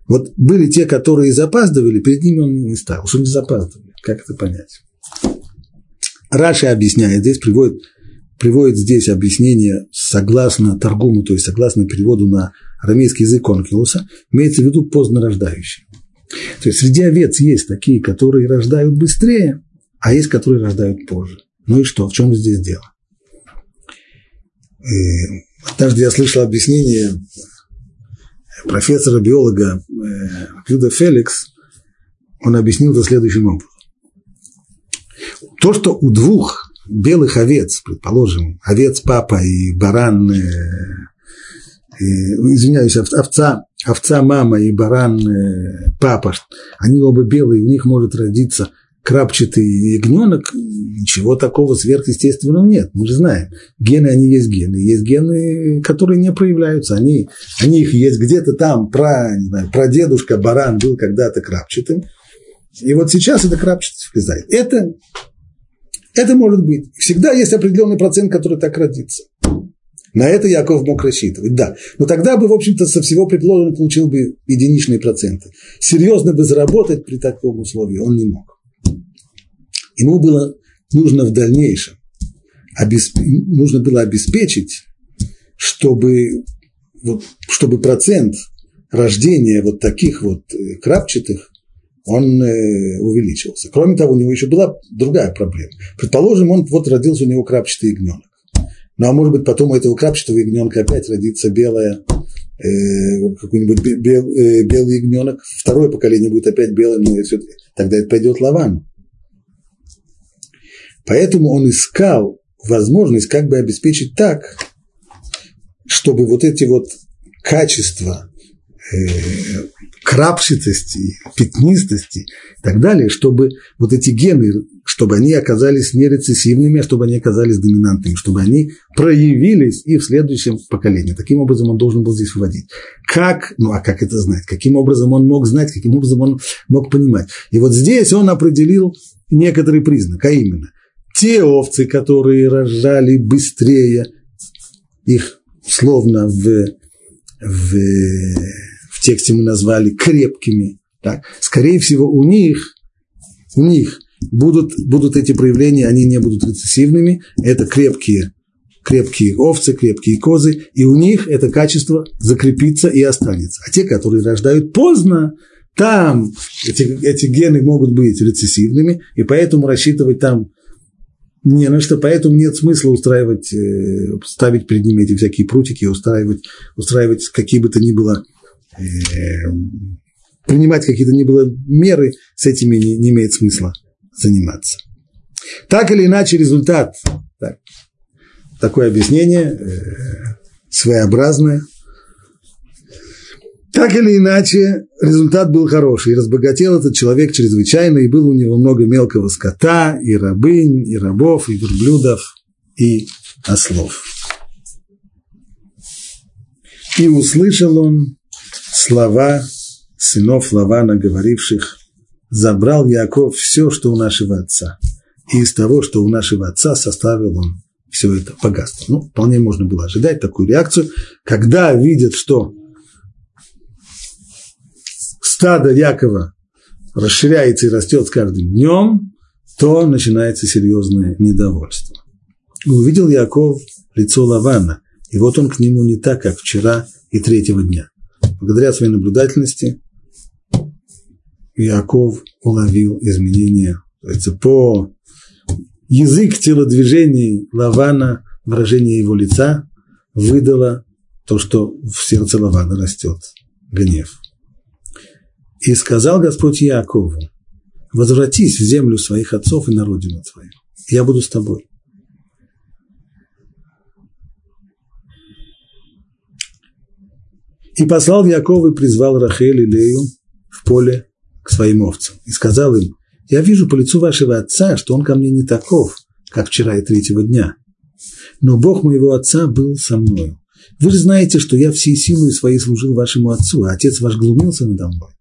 Вот были те, которые запаздывали, перед ними он не ставил. Что не запаздывали? Как это понять? Раши объясняет, здесь приводит, приводит здесь объяснение согласно торгуму, то есть согласно переводу на арамейский язык Конкилуса, имеется в виду поздно рождающий. То есть среди овец есть такие, которые рождают быстрее, а есть, которые рождают позже. Ну и что, в чем здесь дело? И э, однажды я слышал объяснение профессора-биолога э, Юда Феликс, он объяснил это следующим образом. То, что у двух белых овец, предположим, овец папа и баран, э, извиняюсь, овца овца мама и баран э, папа, они оба белые, у них может родиться крапчатый ягненок, ничего такого сверхъестественного нет. Мы же знаем, гены, они есть гены. Есть гены, которые не проявляются. Они, они их есть где-то там, про, не знаю, прадедушка баран был когда-то крапчатым. И вот сейчас это крапчатость влезает. Это, это может быть. Всегда есть определенный процент, который так родится. На это Яков мог рассчитывать, да. Но тогда бы, в общем-то, со всего предложенного получил бы единичные проценты. Серьезно бы заработать при таком условии он не мог. Ему было нужно в дальнейшем, обесп... нужно было обеспечить, чтобы, вот, чтобы процент рождения вот таких вот э, крапчатых он э, увеличился. Кроме того, у него еще была другая проблема. Предположим, он вот родился у него крапчатый ягненок. Ну, а может быть, потом у этого крапчатого ягненка опять родится белая, э, какой-нибудь бел, э, белый ягненок. Второе поколение будет опять белое, но все, тогда это пойдет лаван. Поэтому он искал возможность как бы обеспечить так, чтобы вот эти вот качества э, крапчатости, пятнистости и так далее, чтобы вот эти гены, чтобы они оказались не рецессивными, а чтобы они оказались доминантными, чтобы они проявились и в следующем поколении. Таким образом он должен был здесь выводить. Как, ну а как это знать? Каким образом он мог знать, каким образом он мог понимать? И вот здесь он определил некоторый признак, а именно, те овцы, которые рожали быстрее, их словно в, в тексте мы назвали крепкими. Так? Скорее всего, у них, у них будут, будут эти проявления, они не будут рецессивными, это крепкие, крепкие овцы, крепкие козы, и у них это качество закрепится и останется. А те, которые рождают поздно, там эти, эти гены могут быть рецессивными, и поэтому рассчитывать там не на что, поэтому нет смысла устраивать, э, ставить перед ними эти всякие прутики, устраивать, устраивать какие бы то ни было принимать какие-то не было меры, с этими не, не имеет смысла заниматься. Так или иначе, результат, так, такое объяснение, э, своеобразное. Так или иначе, результат был хороший. Разбогател этот человек чрезвычайно, и было у него много мелкого скота, и рабынь, и рабов, и верблюдов, и ослов. И услышал он слова сынов Лавана, говоривших, забрал Яков все, что у нашего отца. И из того, что у нашего отца составил он все это богатство. Ну, вполне можно было ожидать такую реакцию, когда видят, что стадо Якова расширяется и растет с каждым днем, то начинается серьезное недовольство. увидел Яков лицо Лавана, и вот он к нему не так, как вчера и третьего дня благодаря своей наблюдательности Яков уловил изменения. По язык телодвижений Лавана, выражение его лица выдало то, что в сердце Лавана растет гнев. И сказал Господь Якову, возвратись в землю своих отцов и на родину твою. Я буду с тобой. И послал Яков и призвал Рахель и Лею в поле к своим овцам. И сказал им, я вижу по лицу вашего отца, что он ко мне не таков, как вчера и третьего дня. Но Бог моего отца был со мною. Вы же знаете, что я всей силой своей служил вашему отцу, а отец ваш глумился надо мной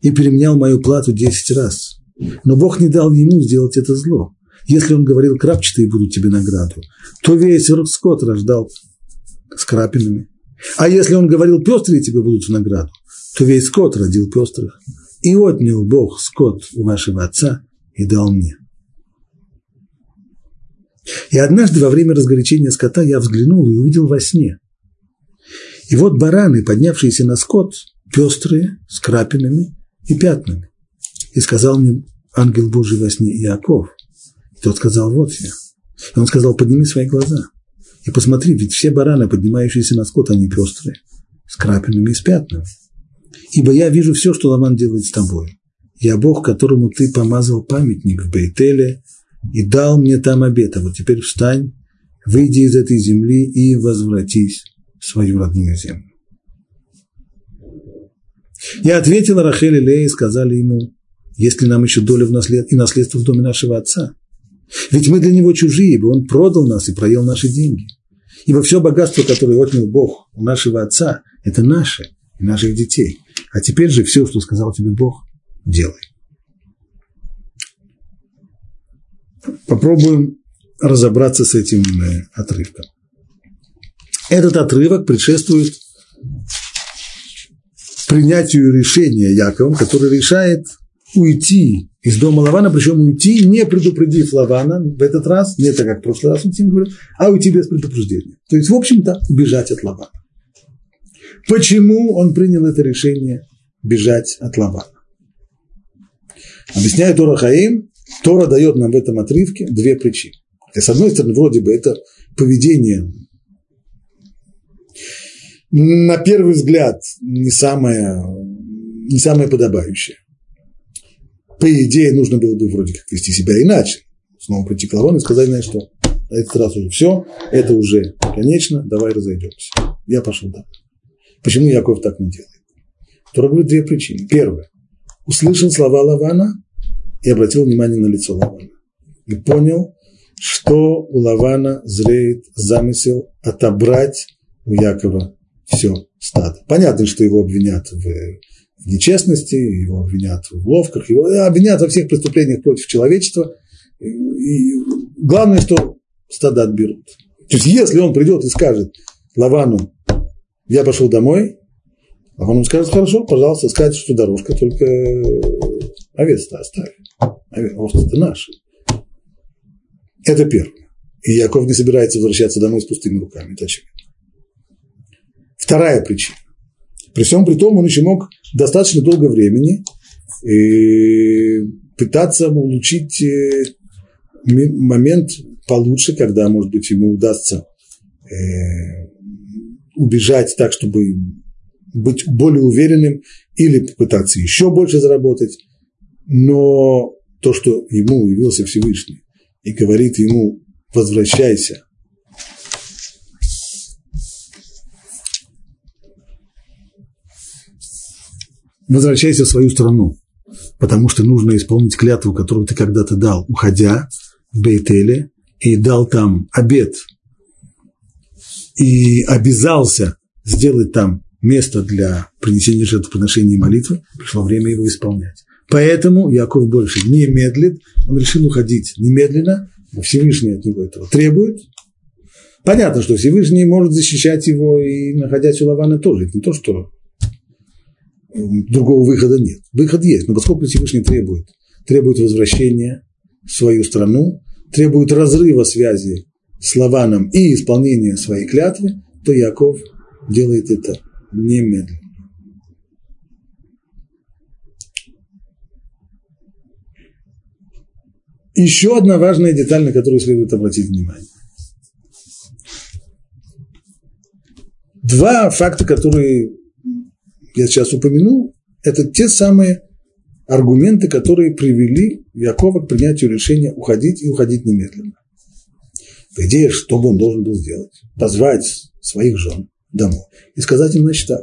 и переменял мою плату десять раз. Но Бог не дал ему сделать это зло. Если он говорил, крапчатые будут тебе награду, то весь скот рождал с крапинами. А если он говорил, пестрые тебе будут в награду, то весь скот родил пестрых. И отнял Бог скот у вашего отца и дал мне. И однажды во время разгорячения скота я взглянул и увидел во сне. И вот бараны, поднявшиеся на скот, пестрые, с крапинами и пятнами. И сказал мне ангел Божий во сне, Иаков. И тот сказал, вот я. И он сказал, подними свои глаза. И посмотри, ведь все бараны, поднимающиеся на скот, они пестрые, с крапинами и с пятнами. Ибо я вижу все, что Ламан делает с тобой. Я Бог, которому ты помазал памятник в Бейтеле и дал мне там обет. А вот теперь встань, выйди из этой земли и возвратись в свою родную землю. Я ответила Рахель и Лея и сказали ему, есть ли нам еще доля в наслед... и наследство в доме нашего отца? Ведь мы для него чужие, ибо он продал нас и проел наши деньги. Ибо все богатство, которое отнял Бог у нашего отца, это наше и наших детей. А теперь же все, что сказал тебе Бог, делай. Попробуем разобраться с этим э, отрывком. Этот отрывок предшествует принятию решения Яковом, который решает уйти из дома Лавана, причем уйти, не предупредив Лавана в этот раз, не так, как в прошлый раз он ним говорил, а уйти без предупреждения. То есть, в общем-то, бежать от Лавана. Почему он принял это решение бежать от Лавана? Объясняет Тора Хаим, Тора дает нам в этом отрывке две причины. И с одной стороны, вроде бы это поведение на первый взгляд не самое, не самое подобающее. По идее, нужно было бы вроде как вести себя иначе. Снова прийти к Лавону и сказать, знаешь что, на этот раз уже все, это уже конечно, давай разойдемся. Я пошел домой. Почему Яков так не делает? Тора говорит две причины. Первое. Услышал слова Лавана и обратил внимание на лицо Лавана. И понял, что у Лавана зреет замысел отобрать у Якова все стадо. Понятно, что его обвинят в нечестности, его обвинят в ловках, его обвинят во всех преступлениях против человечества. И главное, что стада отберут. То есть, если он придет и скажет Лавану, я пошел домой, Лаван ему скажет, хорошо, пожалуйста, скажите, что дорожка, только овец-то оставь. Овцы-то наши. Это первое. И Яков не собирается возвращаться домой с пустыми руками, это очевидно. Вторая причина. При всем при том, он еще мог достаточно долго времени и пытаться улучшить э, момент получше, когда, может быть, ему удастся э, убежать так, чтобы быть более уверенным или попытаться еще больше заработать. Но то, что ему явился Всевышний и говорит ему, возвращайся возвращайся в свою страну, потому что нужно исполнить клятву, которую ты когда-то дал, уходя в Бейтеле, и дал там обед, и обязался сделать там место для принесения жертвоприношения и молитвы, пришло время его исполнять. Поэтому Яков больше не медлит, он решил уходить немедленно, Всевышний от него этого требует. Понятно, что Всевышний может защищать его и находясь у Лавана тоже. Это не то, что другого выхода нет. Выход есть, но поскольку Всевышний требует, требует возвращения в свою страну, требует разрыва связи с Лаваном и исполнения своей клятвы, то Яков делает это немедленно. Еще одна важная деталь, на которую следует обратить внимание. Два факта, которые я сейчас упомянул, это те самые аргументы, которые привели Якова к принятию решения уходить и уходить немедленно. По идее, что бы он должен был сделать? Позвать своих жен домой и сказать им, значит, так,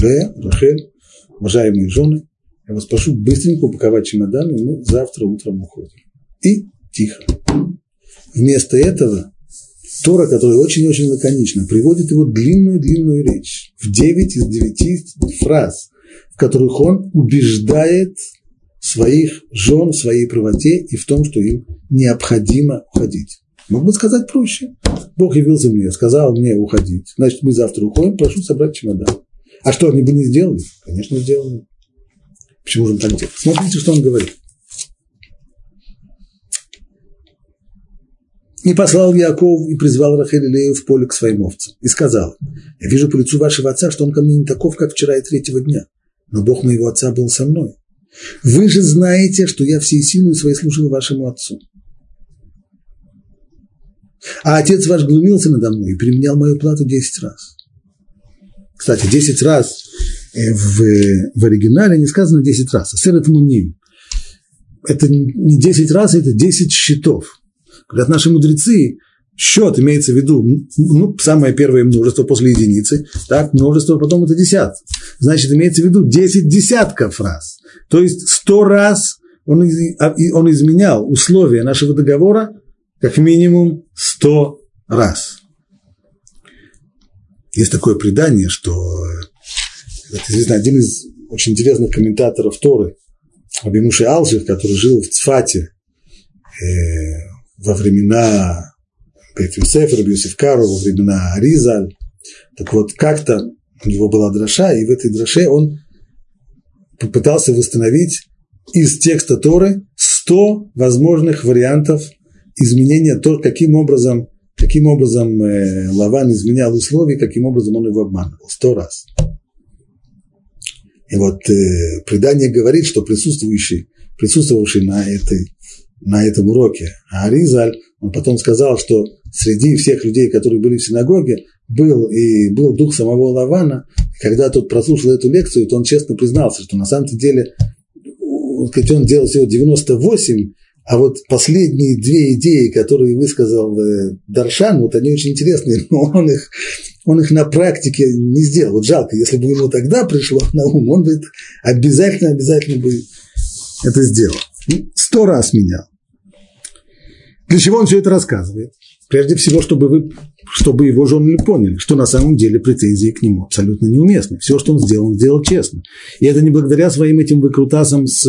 Лея, Рахель, уважаемые жены, я вас прошу быстренько упаковать чемоданы, мы завтра утром уходим. И тихо. Вместо этого Тора, которая очень-очень лаконична, приводит его длинную-длинную речь в 9 из 9 фраз, в которых он убеждает своих жен в своей правоте и в том, что им необходимо уходить. Мог бы сказать проще. Бог явился мне, сказал мне уходить. Значит, мы завтра уходим, прошу собрать чемодан. А что, они бы не сделали? Конечно, сделали. Почему же он так делает? Смотрите, что он говорит. И послал Яков и призвал Рахель в поле к своим овцам. И сказал, я вижу по лицу вашего отца, что он ко мне не таков, как вчера и третьего дня. Но Бог моего отца был со мной. Вы же знаете, что я всей силой своей служил вашему отцу. А отец ваш глумился надо мной и применял мою плату десять раз. Кстати, десять раз э, в, в оригинале не сказано десять раз, а сэр это муним. Это не десять раз, это десять счетов. Говорят наши мудрецы, счет имеется в виду, ну, самое первое множество после единицы, так, множество, потом это десятки. Значит, имеется в виду 10 десятков раз. То есть 100 раз он, а, он изменял условия нашего договора как минимум 100 раз. Есть такое предание, что известно, один из очень интересных комментаторов Торы, Абимуши Алжир, который жил в Цфате, э, во времена Бет Юсеф, Раби Юсеф Кару во времена Аризаль. Так вот, как-то у него была дроша, и в этой дроше он попытался восстановить из текста Торы 100 возможных вариантов изменения, то, каким образом, каким образом э, Лаван изменял условия, каким образом он его обманывал. Сто раз. И вот э, предание говорит, что присутствующий, присутствовавший на, этой, на этом уроке Аризаль, он потом сказал, что среди всех людей, которые были в синагоге, был и был дух самого Лавана. Когда тот прослушал эту лекцию, то он честно признался, что на самом деле он делал всего 98, а вот последние две идеи, которые высказал э, Даршан, вот они очень интересные, но он их, он их на практике не сделал. Вот жалко, если бы ему тогда пришло на ум, он бы обязательно, обязательно бы это сделал. Сто раз менял. Для чего он все это рассказывает? Прежде всего, чтобы, вы, чтобы его жены поняли, что на самом деле претензии к нему абсолютно неуместны. Все, что он сделал, он сделал честно. И это не благодаря своим этим выкрутасам с,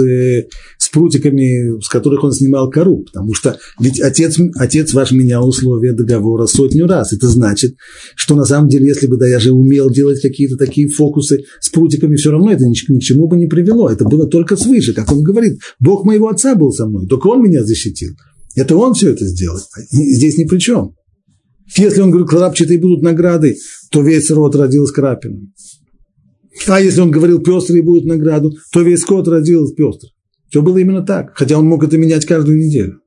с прутиками, с которых он снимал кору. Потому что ведь отец, отец ваш менял условия договора сотню раз. Это значит, что на самом деле, если бы да, я же умел делать какие-то такие фокусы с прутиками, все равно это ни, ни к чему бы не привело. Это было только свыше. Как он говорит, Бог моего отца был со мной, только он меня защитил. Это он все это сделал. Здесь ни при чем. Если он говорит, крапчатые будут награды, то весь род родил с. А если он говорил, пестрые будут награду, то весь скот родил пестрых. Все было именно так, хотя он мог это менять каждую неделю.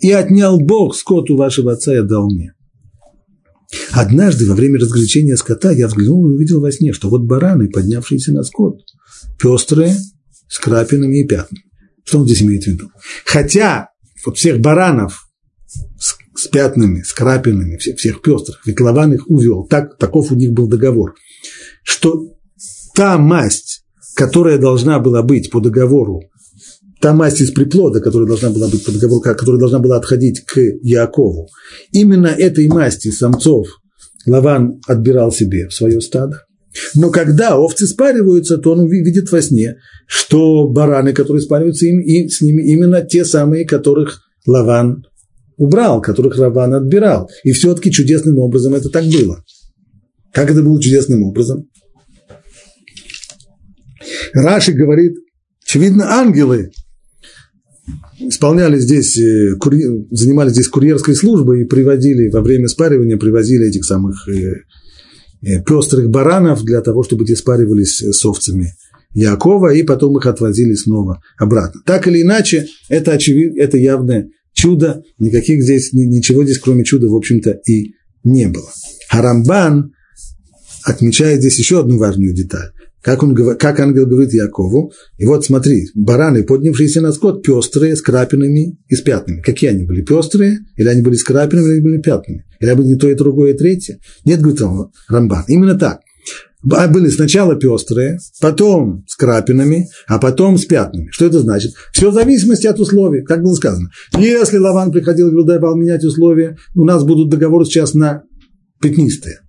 И отнял Бог скоту вашего отца и отдал мне. Однажды во время развлечения скота я взглянул и увидел во сне, что вот бараны, поднявшиеся на скот, пестрые, с крапинами и пятнами. Что он здесь имеет в виду? Хотя вот всех баранов с, с пятнами, с крапинами, всех, всех пестрых, их увел. Так, таков у них был договор. Что та масть, которая должна была быть по договору, та масть из приплода, которая должна была быть по договору, которая должна была отходить к Якову, именно этой масти самцов Лаван отбирал себе в свое стадо. Но когда овцы спариваются, то он видит во сне, что бараны, которые спариваются, им, и с ними именно те самые, которых Лаван убрал, которых Лаван отбирал. И все-таки чудесным образом это так было. Как это было чудесным образом? Раши говорит, очевидно, ангелы исполняли здесь, э, занимались здесь курьерской службой и приводили во время спаривания, привозили этих самых э, Э, пестрых баранов для того, чтобы те спаривались с овцами Якова, и потом их отвозили снова обратно. Так или иначе, это, очевидно, это явное чудо, никаких здесь, ничего здесь кроме чуда, в общем-то, и не было. Харамбан отмечает здесь еще одну важную деталь как, он, как ангел говорит Якову, и вот смотри, бараны, поднявшиеся на скот, пестрые, с крапинами и с пятнами. Какие они были, пестрые, или они были с крапинами, или они были пятнами? Или были не то, и другое, и третье? Нет, говорит Рамбан, именно так. Были сначала пестрые, потом с крапинами, а потом с пятнами. Что это значит? Все в зависимости от условий, как было сказано. Если Лаван приходил и говорил, давал менять условия, у нас будут договоры сейчас на пятнистые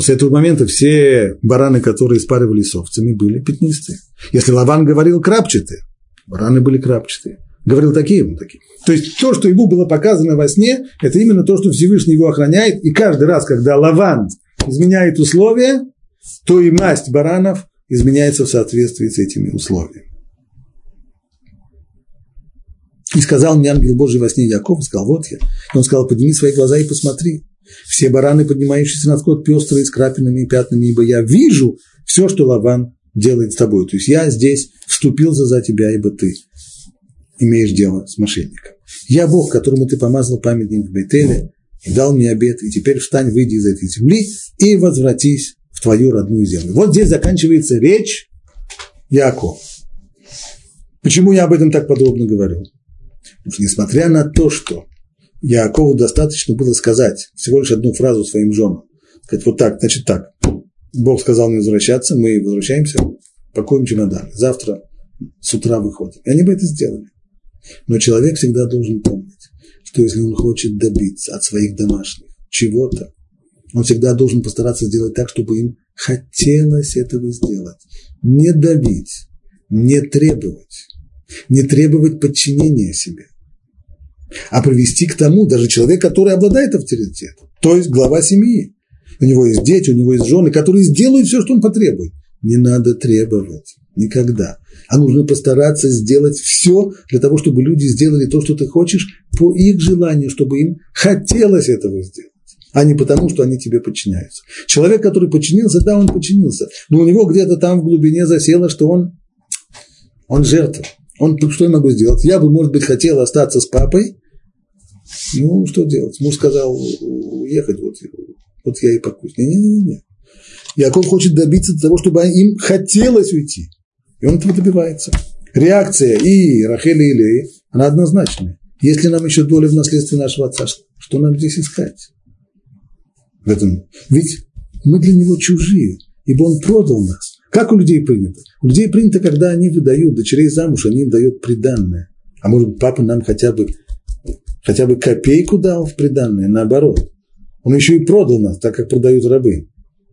то с этого момента все бараны, которые спаривались с овцами, были пятнистые. Если Лаван говорил крапчатые, бараны были крапчатые. Говорил такие, вот такие. То есть то, что ему было показано во сне, это именно то, что Всевышний его охраняет. И каждый раз, когда Лаван изменяет условия, то и масть баранов изменяется в соответствии с этими условиями. И сказал мне ангел Божий во сне Яков, сказал, вот я. И он сказал, подними свои глаза и посмотри. Все бараны, поднимающиеся на скот, пестрые, с крапинами и пятнами, ибо я вижу все, что Лаван делает с тобой. То есть я здесь вступился за тебя, ибо ты имеешь дело с мошенником. Я Бог, которому ты помазал памятник в Бетеле и дал мне обед, и теперь встань, выйди из этой земли и возвратись в твою родную землю. Вот здесь заканчивается речь Якова. Почему я об этом так подробно говорю? Потому что несмотря на то, что Якову достаточно было сказать всего лишь одну фразу своим женам. Сказать вот так, значит так. Бог сказал мне возвращаться, мы возвращаемся, пакуем чемодан. Завтра с утра выходим. И они бы это сделали. Но человек всегда должен помнить, что если он хочет добиться от своих домашних чего-то, он всегда должен постараться сделать так, чтобы им хотелось этого сделать. Не давить, не требовать, не требовать подчинения себе – а привести к тому даже человек, который обладает авторитетом, то есть глава семьи. У него есть дети, у него есть жены, которые сделают все, что он потребует. Не надо требовать. Никогда. А нужно постараться сделать все для того, чтобы люди сделали то, что ты хочешь, по их желанию, чтобы им хотелось этого сделать а не потому, что они тебе подчиняются. Человек, который подчинился, да, он подчинился, но у него где-то там в глубине засело, что он, он жертва. Он, что я могу сделать? Я бы, может быть, хотел остаться с папой. Ну, что делать? Муж сказал уехать, вот, вот я и покусь. Не-не-не. Яков хочет добиться того, чтобы им хотелось уйти. И он этого добивается. Реакция и Рахели и Леи, она однозначная. Если нам еще доля в наследстве нашего отца, что нам здесь искать? В этом. Ведь мы для него чужие, ибо он продал нас. Как у людей принято? У людей принято, когда они выдают дочерей замуж, они им дают приданное. А может быть, папа нам хотя бы, хотя бы копейку дал в приданное, наоборот. Он еще и продал нас, так как продают рабы.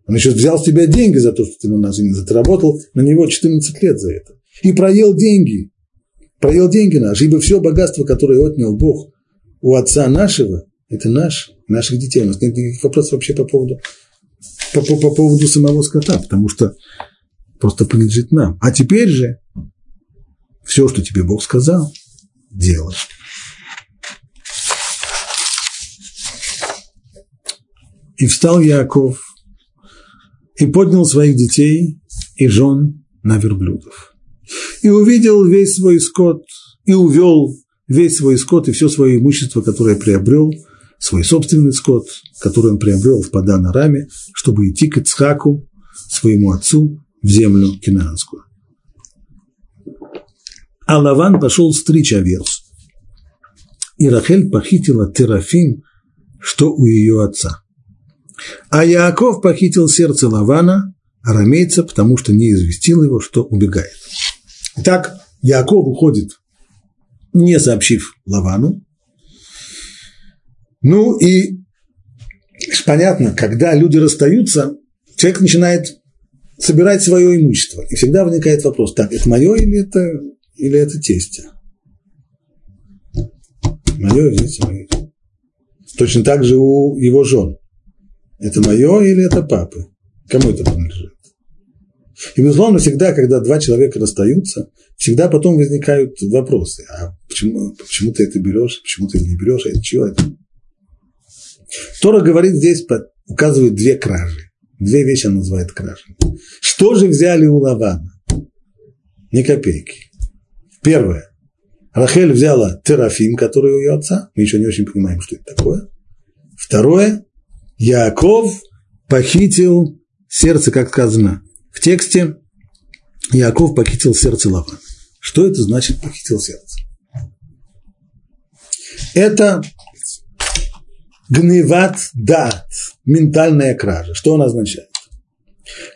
Он еще взял с тебя деньги за то, что ты на нас не заработал на него 14 лет за это. И проел деньги. Проел деньги наши, ибо все богатство, которое отнял Бог у отца нашего, это наш, наших детей. У нас нет никаких вопросов вообще по поводу, по, по, по поводу самого скота, потому что просто принадлежит нам. А теперь же все, что тебе Бог сказал, делай. И встал Яков и поднял своих детей и жен на верблюдов. И увидел весь свой скот, и увел весь свой скот и все свое имущество, которое приобрел, свой собственный скот, который он приобрел в Падан Араме, чтобы идти к Ицхаку, своему отцу, в землю Кинаанскую. А Лаван пошел стричь овец. И Рахель похитила Терафим, что у ее отца. А Яаков похитил сердце Лавана, арамейца, потому что не известил его, что убегает. Итак, Яаков уходит, не сообщив Лавану. Ну и понятно, когда люди расстаются, человек начинает собирать свое имущество. И всегда возникает вопрос, так, это мое или это, или это тестя? Мое, видите, мое. Точно так же у его жен. Это мое или это папы? Кому это принадлежит? И, безусловно, всегда, когда два человека расстаются, всегда потом возникают вопросы. А почему, почему ты это берешь, почему ты это не берешь, а это чего это? Тора говорит здесь, указывает две кражи. Две вещи он называет кражей. Что же взяли у Лавана? Ни копейки. Первое. Рахель взяла терафим, который у ее отца. Мы еще не очень понимаем, что это такое. Второе. Яков похитил сердце, как сказано в тексте. Яков похитил сердце Лавана. Что это значит похитил сердце? Это гневат дат, ментальная кража. Что он означает?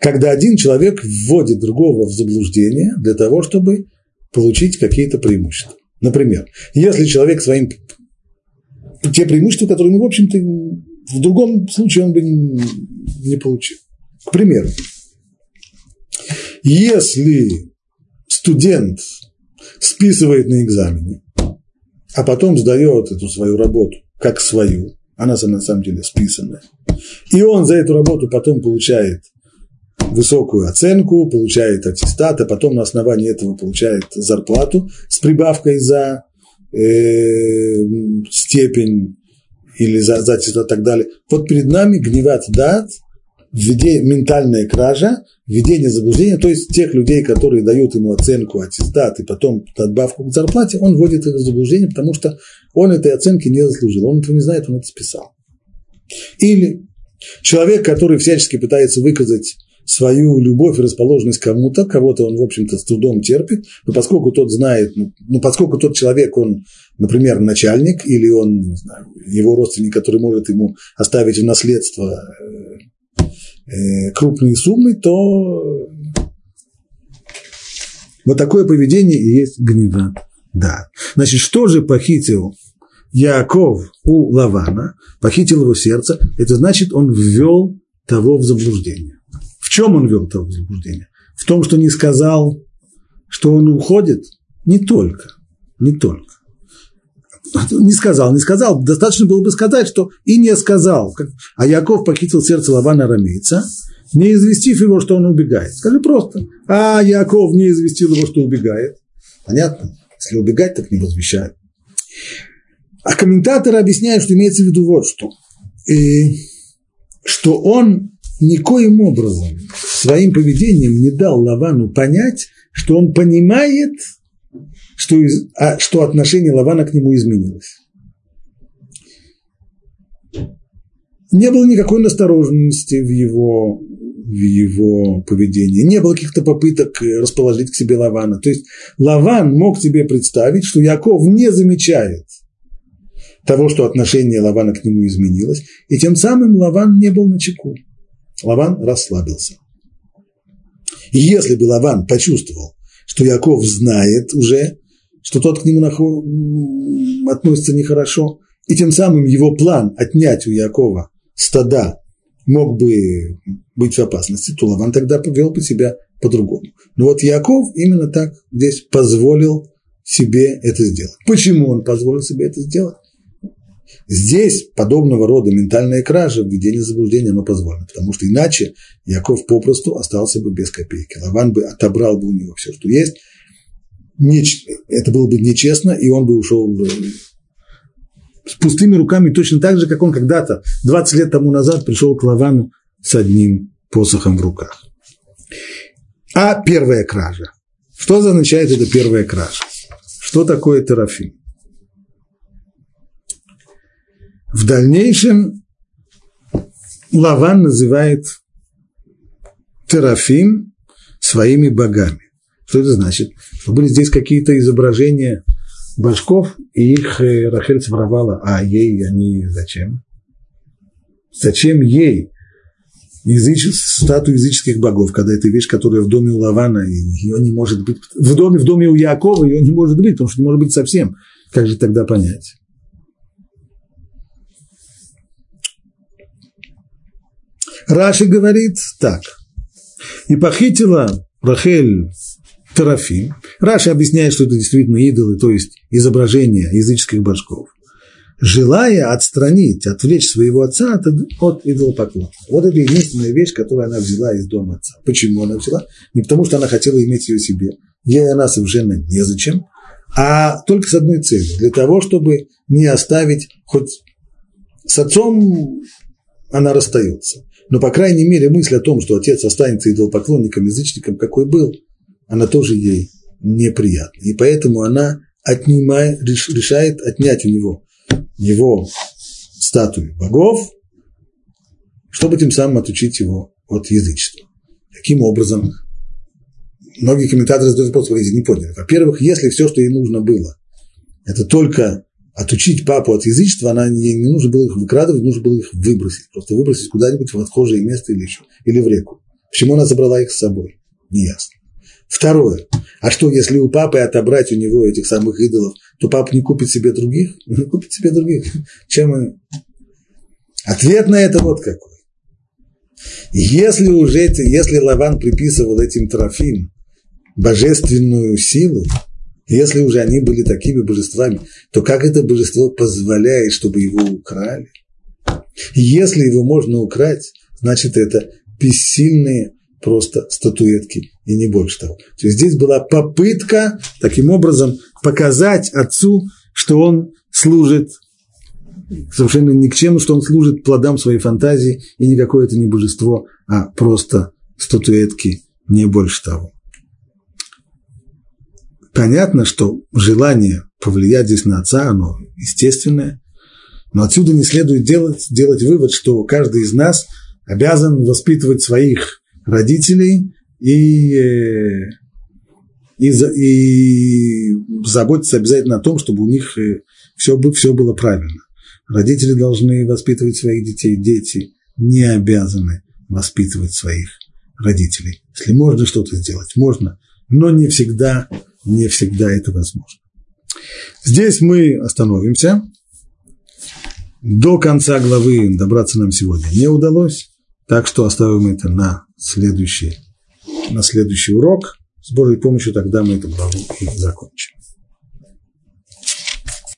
Когда один человек вводит другого в заблуждение для того, чтобы получить какие-то преимущества. Например, если человек своим те преимущества, которые, ну, в общем-то, в другом случае он бы не получил. К примеру, если студент списывает на экзамене, а потом сдает эту свою работу как свою, она на самом деле списанная, и он за эту работу потом получает высокую оценку, получает аттестат, а потом на основании этого получает зарплату с прибавкой за э, степень или за, за аттестат и так далее. Вот перед нами гневат дат, ментальная кража, введение заблуждения, то есть тех людей, которые дают ему оценку, аттестат и потом надбавку к зарплате, он вводит их в заблуждение, потому что он этой оценки не заслужил, он этого не знает, он это списал. Или человек, который всячески пытается выказать свою любовь и расположенность кому-то, кого-то он, в общем-то, с трудом терпит, но поскольку тот знает, ну, ну поскольку тот человек, он, например, начальник, или он, не знаю, его родственник, который может ему оставить в наследство э, крупные суммы, то вот такое поведение и есть гнева. Да. Значит, что же похитил Яков у Лавана, похитил его сердце, это значит, он ввел того в заблуждение чем он вел того заблуждение? В том, что не сказал, что он уходит? Не только, не только. не сказал, не сказал, достаточно было бы сказать, что и не сказал. А Яков похитил сердце Лавана Арамейца, не известив его, что он убегает. Скажи просто, а Яков не известил его, что убегает. Понятно? Если убегать, так не возвещают. А комментаторы объясняют, что имеется в виду вот что. И, что он никоим образом своим поведением не дал Лавану понять, что он понимает, что, из, а, что отношение Лавана к нему изменилось. Не было никакой настороженности в его, в его поведении, не было каких-то попыток расположить к себе Лавана. То есть Лаван мог себе представить, что Яков не замечает того, что отношение Лавана к нему изменилось, и тем самым Лаван не был на чеку. Лаван расслабился. И если бы Лаван почувствовал, что Яков знает уже, что тот к нему относится нехорошо, и тем самым его план отнять у Якова стада мог бы быть в опасности, то Лаван тогда повел бы себя по-другому. Но вот Яков именно так здесь позволил себе это сделать. Почему он позволил себе это сделать? Здесь подобного рода ментальная кража, введение заблуждения, оно позволено, потому что иначе Яков попросту остался бы без копейки. Лаван бы отобрал бы у него все, что есть. Это было бы нечестно, и он бы ушел с пустыми руками точно так же, как он когда-то, 20 лет тому назад, пришел к Лавану с одним посохом в руках. А первая кража. Что означает эта первая кража? Что такое терафим? В дальнейшем Лаван называет Терафим своими богами. Что это значит? Что были здесь какие-то изображения башков, и их э, Рахель своровала, а ей они зачем? Зачем ей языч... статую языческих богов, когда это вещь, которая в доме у Лавана, ее не может быть, в доме, в доме у Якова ее не может быть, потому что не может быть совсем. Как же тогда понять? Раши говорит так. И похитила Рахель Терафим. Раши объясняет, что это действительно идолы, то есть изображения языческих башков, желая отстранить, отвлечь своего отца от, от идолопоклонства. Вот это единственная вещь, которую она взяла из дома отца. Почему она взяла? Не потому, что она хотела иметь ее себе. Ей она совершенно незачем, а только с одной целью. Для того, чтобы не оставить, хоть с отцом она расстается. Но, по крайней мере, мысль о том, что отец останется идолопоклонником, язычником, какой был, она тоже ей неприятна. И поэтому она отнимает, решает отнять у него его статую богов, чтобы тем самым отучить его от язычества. Таким образом, многие комментаторы задают вопрос, говорите, не поняли. Во-первых, если все, что ей нужно было, это только отучить папу от язычества, она ей не нужно было их выкрадывать, нужно было их выбросить. Просто выбросить куда-нибудь в отхожее место или еще, или в реку. Почему она забрала их с собой? Неясно. Второе. А что, если у папы отобрать у него этих самых идолов, то папа не купит себе других? Не купит себе других. Чем? Ответ на это вот какой. Если уже, если Лаван приписывал этим трофим божественную силу, если уже они были такими божествами, то как это божество позволяет, чтобы его украли? Если его можно украть, значит это бессильные просто статуэтки и не больше того. То есть здесь была попытка таким образом показать отцу, что он служит совершенно ни к чему, что он служит плодам своей фантазии, и никакое это не божество, а просто статуэтки, не больше того. Понятно, что желание повлиять здесь на отца, оно естественное, но отсюда не следует делать, делать вывод, что каждый из нас обязан воспитывать своих родителей и, э, и, и заботиться обязательно о том, чтобы у них все, э, все было правильно. Родители должны воспитывать своих детей, дети не обязаны воспитывать своих родителей. Если можно что-то сделать, можно, но не всегда не всегда это возможно. Здесь мы остановимся. До конца главы добраться нам сегодня не удалось, так что оставим это на следующий, на следующий урок. С Божьей помощью тогда мы эту главу и закончим.